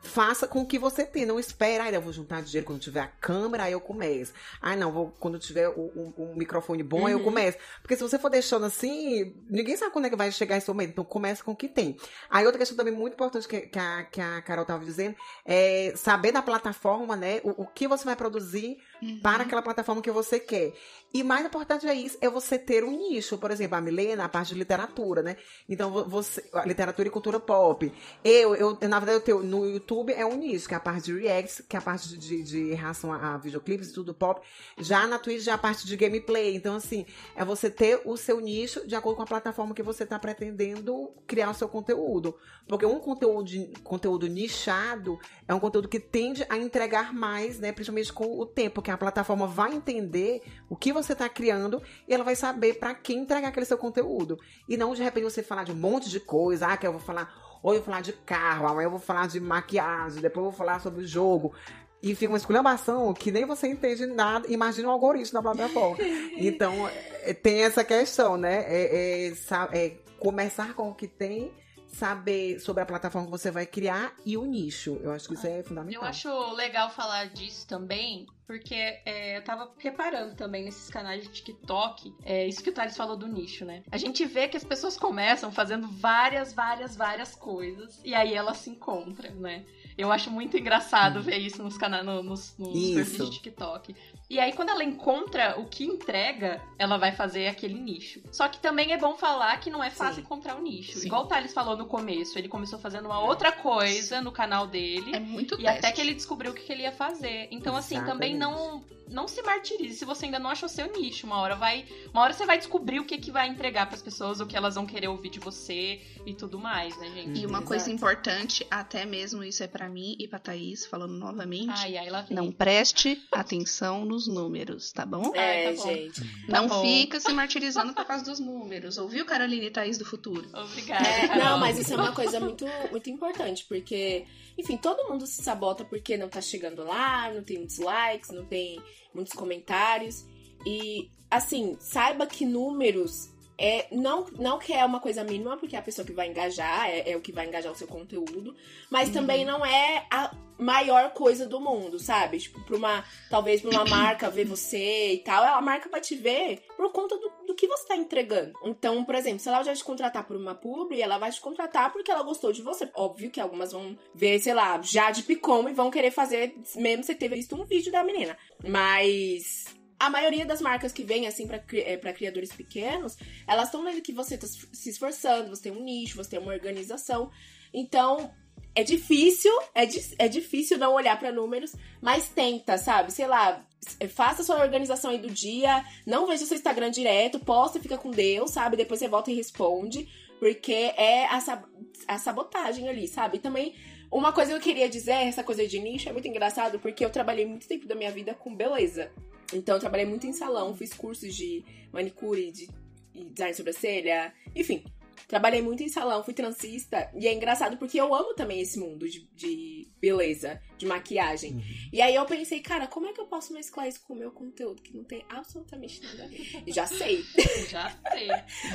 S4: Faça com o que você tem, não espera, ai, eu vou juntar dinheiro quando tiver a câmera, aí eu começo. Ai, não, vou, quando tiver o, o- o microfone bom, aí eu
S3: Uhum.
S4: começo. Porque se você for deixando assim, ninguém sabe quando é que vai chegar esse momento. Então começa com o que tem. Aí outra questão também muito importante que, que, a, que a Carol tava dizendo é saber da plataforma, né? O, o que você vai produzir
S1: Uhum.
S4: para aquela plataforma que você quer. E mais importante é isso, é você ter um nicho. Por exemplo, a Milena, a parte de literatura, né? Então, vo- você, literatura e cultura pop. Eu, eu na verdade, eu tenho, no YouTube é um nicho, que é a parte de reacts, que é a parte de, de, de reação a, a videoclipes e tudo pop. Já na Twitch, já é a parte de gameplay. Então, assim, é você ter o seu nicho de acordo com a plataforma que você está pretendendo criar o seu conteúdo. Porque um conteúdo, conteúdo nichado é um conteúdo que tende a entregar mais, né? Principalmente com o tempo, que a plataforma vai entender o que você está criando e ela vai saber para quem entregar aquele seu conteúdo. E não de repente você falar de um monte de coisa, ah, que eu vou falar, ou eu vou falar de carro, amanhã eu vou falar de maquiagem, depois eu vou falar sobre o jogo. E fica uma esculhambação que nem você entende nada. Imagina o algoritmo da plataforma. Então, é, tem essa questão, né? É, é, é começar com o que tem, saber sobre a plataforma que você vai criar e o nicho. Eu acho que isso é fundamental.
S2: Eu acho legal falar disso também, porque é, eu tava reparando também nesses canais de TikTok, é, isso que o Thales falou do nicho, né? A gente vê que as pessoas começam fazendo várias, várias, várias coisas, e aí elas se encontram, né? Eu acho muito engraçado ver isso nos canais, no- nos, nos
S4: Isso.
S2: perfis de TikTok. E aí, quando ela encontra o que entrega, ela vai fazer aquele nicho. Só que também é bom falar que não é fácil
S3: Sim.
S2: encontrar o nicho.
S1: Sim.
S2: Igual o Thales falou no começo, ele começou fazendo uma outra coisa no canal dele.
S1: É muito
S2: E
S1: teste.
S2: até que ele descobriu o que que ele ia fazer. Então, assim, também não não se martirize se você ainda não achou seu nicho. Uma hora vai, uma hora você vai descobrir o que que vai entregar pras pessoas, o que elas vão querer ouvir de você e tudo mais, né, gente?
S1: E uma
S3: Exato.
S1: coisa importante, até mesmo isso é pra mim e pra Thaís, falando novamente.
S2: Ai, ai.
S1: Não preste atenção nos números, tá bom?
S3: É,
S2: Ai, tá bom.
S3: gente.
S1: Não
S2: bom.
S1: fica se martirizando por causa dos números. Ouviu, Caroline e Thaís do futuro?
S2: Obrigada.
S3: É, não, mas isso é uma coisa muito, muito importante, porque, enfim, todo mundo se sabota porque não tá chegando lá, não tem muitos likes, não tem muitos comentários. E, assim, saiba que números é não, não que é uma coisa mínima, porque é a pessoa que vai engajar, é, é o que vai engajar o seu conteúdo, mas também não é a maior coisa do mundo, sabe? Tipo, pra uma. Talvez pra uma marca ver você e tal, a marca vai te ver por conta do, do que você tá entregando. Então, por exemplo, se ela já te contratar por uma publi, ela vai te contratar porque ela gostou de você. Óbvio que algumas vão ver, sei lá, já de Picom e vão querer fazer, mesmo você ter visto um vídeo da menina. Mas. A maioria das marcas que vêm, assim, cri- eh, pra criadores pequenos, elas estão vendo que você tá se esforçando, você tem um nicho, você tem uma organização. Então, é difícil, é, di- é difícil não olhar pra números, mas tenta, sabe? Sei lá, s- faça sua organização aí do dia, não veja seu Instagram direto, posta e fica com Deus, sabe? Depois você volta e responde, porque é a, sab- a sabotagem ali, sabe? E também, uma coisa que eu queria dizer, essa coisa de nicho é muito engraçado, porque eu trabalhei muito tempo da minha vida com beleza. Então, eu trabalhei muito em salão, fiz cursos de manicure, de design de sobrancelha, enfim. Trabalhei muito em salão, fui transista. E é engraçado porque eu amo também esse mundo de, de beleza, de maquiagem. E aí eu pensei, cara, como é que eu posso mesclar isso com o meu conteúdo, que não tem absolutamente nada a ver? E já sei.
S2: Já sei.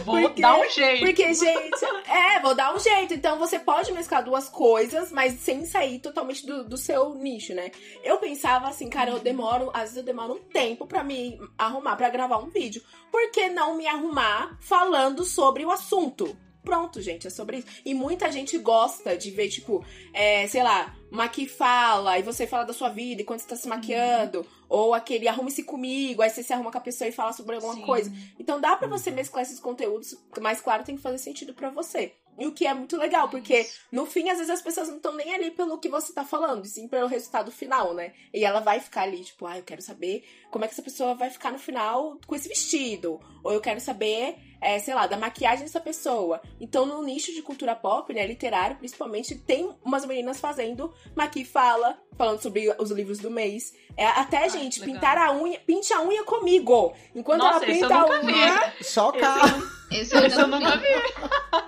S2: Vou
S3: Porque-
S2: dar um jeito.
S3: Porque, gente, é, vou dar um jeito. Então você pode mesclar duas coisas, mas sem sair totalmente do, do seu nicho, né? Eu pensava assim, cara, eu demoro, às vezes eu demoro um tempo pra me arrumar pra gravar um vídeo. Por que não me arrumar falando sobre o assunto? Pronto, gente, é sobre isso. E muita gente gosta de ver, tipo, é, sei lá, uma que fala, e você fala da sua vida, e quando você tá se maquiando, ou aquele arrume-se comigo, aí você se arruma com a pessoa e fala sobre alguma
S2: Sim.
S3: coisa. Então dá pra você mesclar esses conteúdos, mas claro, tem que fazer sentido pra você. E o que é muito legal, porque no fim, às vezes as pessoas não estão nem ali pelo que você tá falando, e sim pelo resultado final, né? E ela vai ficar ali, tipo, ah, eu quero saber como é que essa pessoa vai ficar no final com esse vestido. Ou eu quero saber, é, sei lá, da maquiagem dessa pessoa. Então, no nicho de cultura pop, né, literário, principalmente, tem umas meninas fazendo Maqui Fala, falando sobre os livros do mês. É, até, gente,
S2: legal.
S3: pintar a unha, pinte a unha comigo. Enquanto
S2: Nossa,
S3: ela pinta a
S2: nunca vi.
S3: unha.
S4: Chocado.
S1: Esse eu
S2: Esse eu nunca vi.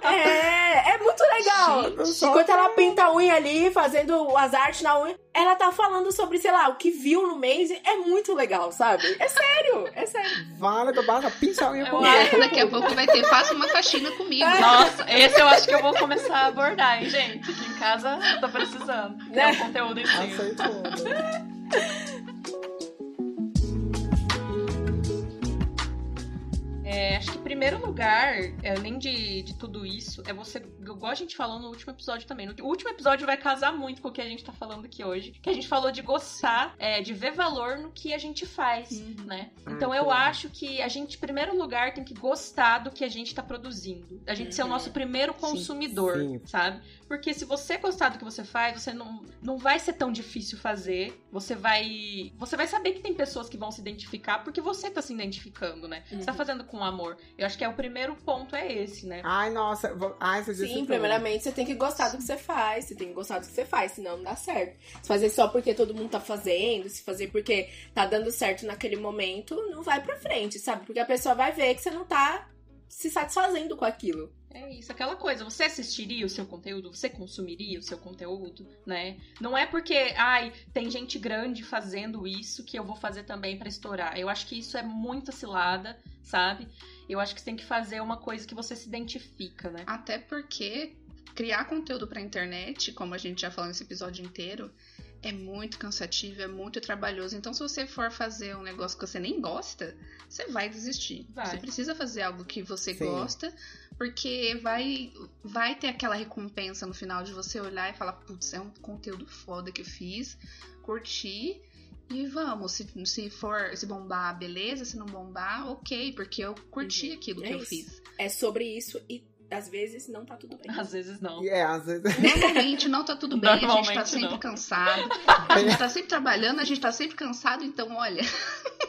S3: É, é muito legal.
S4: Gente,
S3: Enquanto ela pinta a unha ali, fazendo as artes na unha, ela tá falando sobre, sei lá, o que viu no mês. É muito legal, sabe? É sério, é sério.
S4: Vale, do basta pinchar a unha comigo.
S1: É, daqui a pouco vai ter Faça uma faxina comigo.
S2: Nossa, esse eu acho que eu vou começar a abordar, hein, gente? Aqui em casa eu tô precisando. É um conteúdo em si.
S4: Aceito.
S2: É, acho que primeiro lugar, além de, de tudo isso, é você igual a gente falou no último episódio também. No último episódio vai casar muito com o que a gente tá falando aqui hoje. Que a gente falou de gostar, é, de ver valor no que a gente faz,
S1: Uhum.
S2: né?
S4: Ah,
S2: Então eu acho que a gente, em primeiro lugar, tem que gostar do que a gente tá produzindo. A gente ser o
S3: Uhum.
S2: nosso primeiro consumidor,
S4: Sim.
S2: sabe? Porque se você gostar do que você faz, você não, não vai ser tão difícil fazer. Você vai. Você vai saber que tem pessoas que vão se identificar porque você tá se identificando, né? Você tá
S3: Uhum.
S2: fazendo com amor. Eu acho que é o primeiro ponto é esse, né?
S4: Ai, nossa. vou- Ai, você disse
S3: Sim,
S4: tudo.
S3: primeiramente você tem que gostar do que você faz. Você tem que gostar do que você faz, senão não dá certo. Se fazer só porque todo mundo tá fazendo, se fazer porque tá dando certo naquele momento, não vai pra frente, sabe? Porque a pessoa vai ver que você não tá se satisfazendo com aquilo.
S2: É isso, aquela coisa. Você assistiria o seu conteúdo? Você consumiria o seu conteúdo, né? Não é porque, ai, tem gente grande fazendo isso que eu vou fazer também pra estourar. Eu acho que isso é muita cilada, sabe? Eu acho que você tem que fazer uma coisa que você se identifica, né?
S1: Até porque criar conteúdo pra internet, como a gente já falou nesse episódio inteiro, é muito cansativo, é muito trabalhoso. Então, se você for fazer um negócio que você nem gosta, você vai desistir.
S2: Vai.
S1: Você precisa fazer algo que você
S4: Sim.
S1: gosta, porque vai, vai ter aquela recompensa no final de você olhar e falar: putz, é um conteúdo foda que eu fiz, curti. E vamos, se, se for, se bombar, beleza, se não bombar, ok, porque eu curti
S3: Uhum.
S1: aquilo
S3: É
S1: que eu
S3: isso.
S1: fiz.
S3: É sobre isso e às vezes não tá tudo bem.
S2: Às vezes não.
S4: É, às vezes.
S1: Normalmente não tá tudo bem, a gente tá sempre
S2: não.
S1: cansado. A gente tá sempre trabalhando, a gente tá sempre cansado, então olha.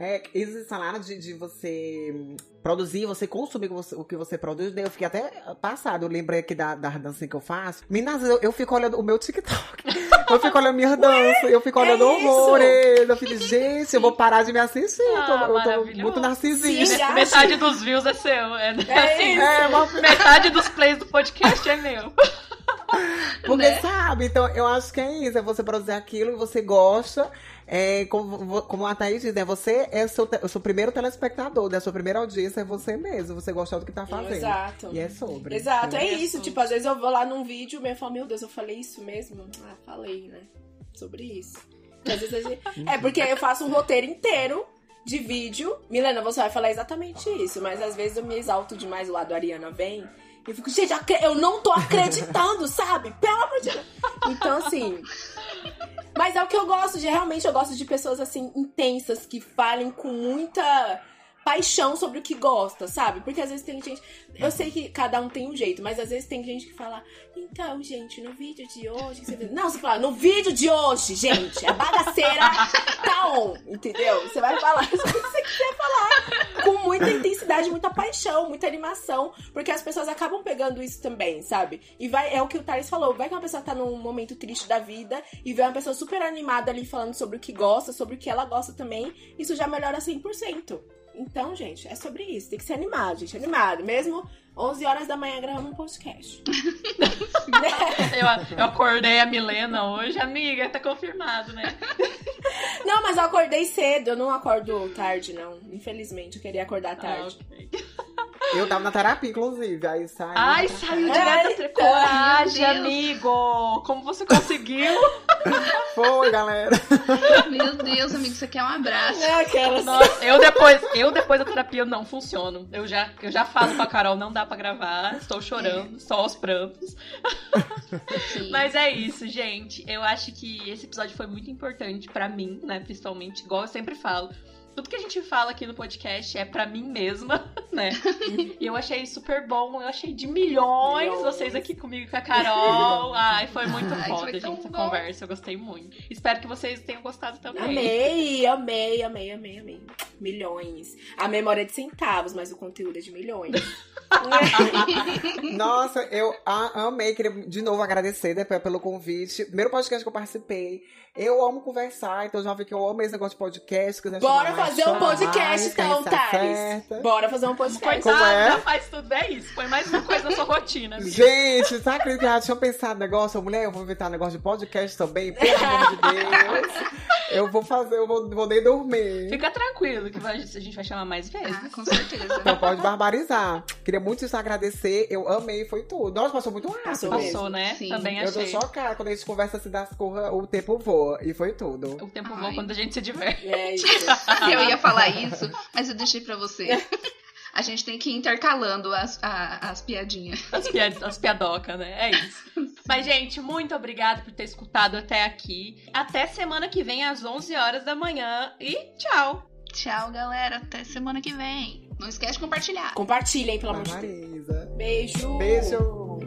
S4: É, eles falaram de, de você produzir, você consumir o que você- produz. daí Eu fiquei até passado. Eu lembrei aqui da, da dança que eu faço. Minas, eu, eu fico olhando o meu TikTok. Eu fico olhando minhas danças. Eu fico
S3: é
S4: olhando
S3: isso?
S4: horrores. Eu fico, gente, eu vou parar de me assistir. eu tô,
S2: Ah,
S4: eu tô muito
S3: Sim,
S4: narcisista.
S3: já-
S2: Metade dos views é seu. É,
S3: É
S2: assim.
S4: É, mas
S2: metade dos plays do podcast é meu.
S4: Porque
S1: né?
S4: sabe, então eu acho que é isso, é você produzir aquilo que você gosta. É, como, como a Thaís diz, né? Você é o seu, o seu primeiro telespectador, né? A sua primeira audiência é você mesmo, você gostar do que tá fazendo.
S3: Exato.
S4: E é sobre.
S3: Exato, é
S4: né?
S3: isso. Tipo, às vezes eu vou lá num vídeo e eu falo, meu Deus, eu falei isso mesmo? Ah, falei, né? Sobre isso. Às vezes gente- É porque eu faço um roteiro inteiro de vídeo. Milena, você vai falar exatamente isso, mas às vezes eu me exalto demais, o lado Ariana vem. E eu fico, gente, eu não tô acreditando, sabe? Pelo amor de Deus. Então, assim. Mas é o que eu gosto de, realmente, eu gosto de pessoas assim, intensas, que falem com muita paixão sobre o que gosta, sabe? Porque às vezes tem gente. Eu sei que cada um tem um jeito, mas às vezes tem gente que fala, então, gente, no vídeo de hoje. Você... fez-" Não, você fala, no vídeo de hoje, gente, a bagaceira tá on, entendeu? Você vai falar isso que você quiser falar. Com muita intensidade, muita paixão, muita animação. Porque as pessoas acabam pegando isso também, sabe? E vai, é o que o Thales falou. Vai que uma pessoa tá num momento triste da vida e vê uma pessoa super animada ali falando sobre o que gosta, sobre o que ela gosta também. Isso já melhora 100%. Então, gente, é sobre isso. Tem que ser animado, gente. Animado. Mesmo 11 horas da manhã gravando um podcast. Né?
S2: Eu, eu acordei a Milena hoje, amiga, tá confirmado, né?
S3: Não, mas eu acordei cedo. Eu não acordo tarde, não. Infelizmente, eu queria acordar tarde.
S2: Ah, ok.
S4: Eu tava na terapia, inclusive, aí saiu.
S2: Ai, saiu
S3: Ai,
S2: direto.
S3: então,
S2: Coragem, amigo! Como você conseguiu?
S4: Foi, galera.
S1: Meu Deus, amigo, você quer um abraço.
S3: É aquelas.
S2: Nossa, eu depois, eu depois da terapia não funciono. Eu já, eu já falo pra Carol, não dá pra gravar, estou chorando, só aos prantos.
S1: Sim.
S2: Mas é isso, gente. Eu acho que esse episódio foi muito importante pra mim, né? Principalmente, igual eu sempre falo. Tudo que a gente fala aqui no podcast é pra mim mesma, né? E eu achei super bom. Eu achei de milhões,
S3: Milhões.
S2: vocês aqui comigo e com a Carol. Ai, foi muito
S1: Ai,
S2: foda,
S1: foi
S2: gente, essa conversa. Eu gostei muito. Espero que vocês tenham gostado também.
S3: Amei, amei, amei, amei, amei. Milhões. A memória é de centavos, mas o conteúdo é de milhões.
S4: Nossa, eu a- amei. Queria de novo agradecer né, pelo convite. Primeiro podcast que eu participei. Eu amo conversar, então já vi que eu amo esse negócio de podcast. que
S3: Bora
S4: mais,
S3: fazer um podcast então,
S4: se
S3: Thales. Bora fazer um podcast.
S2: Coitada,
S4: é?
S2: já faz tudo, é isso. Põe mais uma coisa na sua rotina. amiga.
S4: Gente, sabe que eu já tinha pensado negócio? Mulher, eu vou inventar um negócio de podcast também, pelo amor de Deus. Eu vou fazer, eu vou, vou nem dormir.
S2: Fica tranquilo que vai- a gente vai chamar mais vezes.
S1: Ah, com certeza.
S4: Então pode barbarizar. Queria muito te agradecer. Eu amei, foi tudo. Nossa, passou muito rápido.
S3: Passou
S2: né?
S1: Sim.
S2: Também
S4: Eu tô
S2: achei.
S4: chocada. Quando a gente conversa assim das coisas, o tempo voa. E foi tudo.
S2: O tempo
S1: Ai.
S2: voa quando a gente se diverte.
S3: É isso.
S1: Eu ia falar isso, mas eu deixei pra você. A gente tem que ir intercalando as, a- as piadinhas.
S2: As, piad as piadocas, né? É isso. Mas, gente, muito obrigada por ter escutado até aqui. Até semana que vem, às 11 horas da manhã. E tchau!
S1: Tchau, galera. Até semana que vem. Não esquece de compartilhar.
S3: Compartilhem, pelo amor de Deus. Beijo.
S4: Beijo.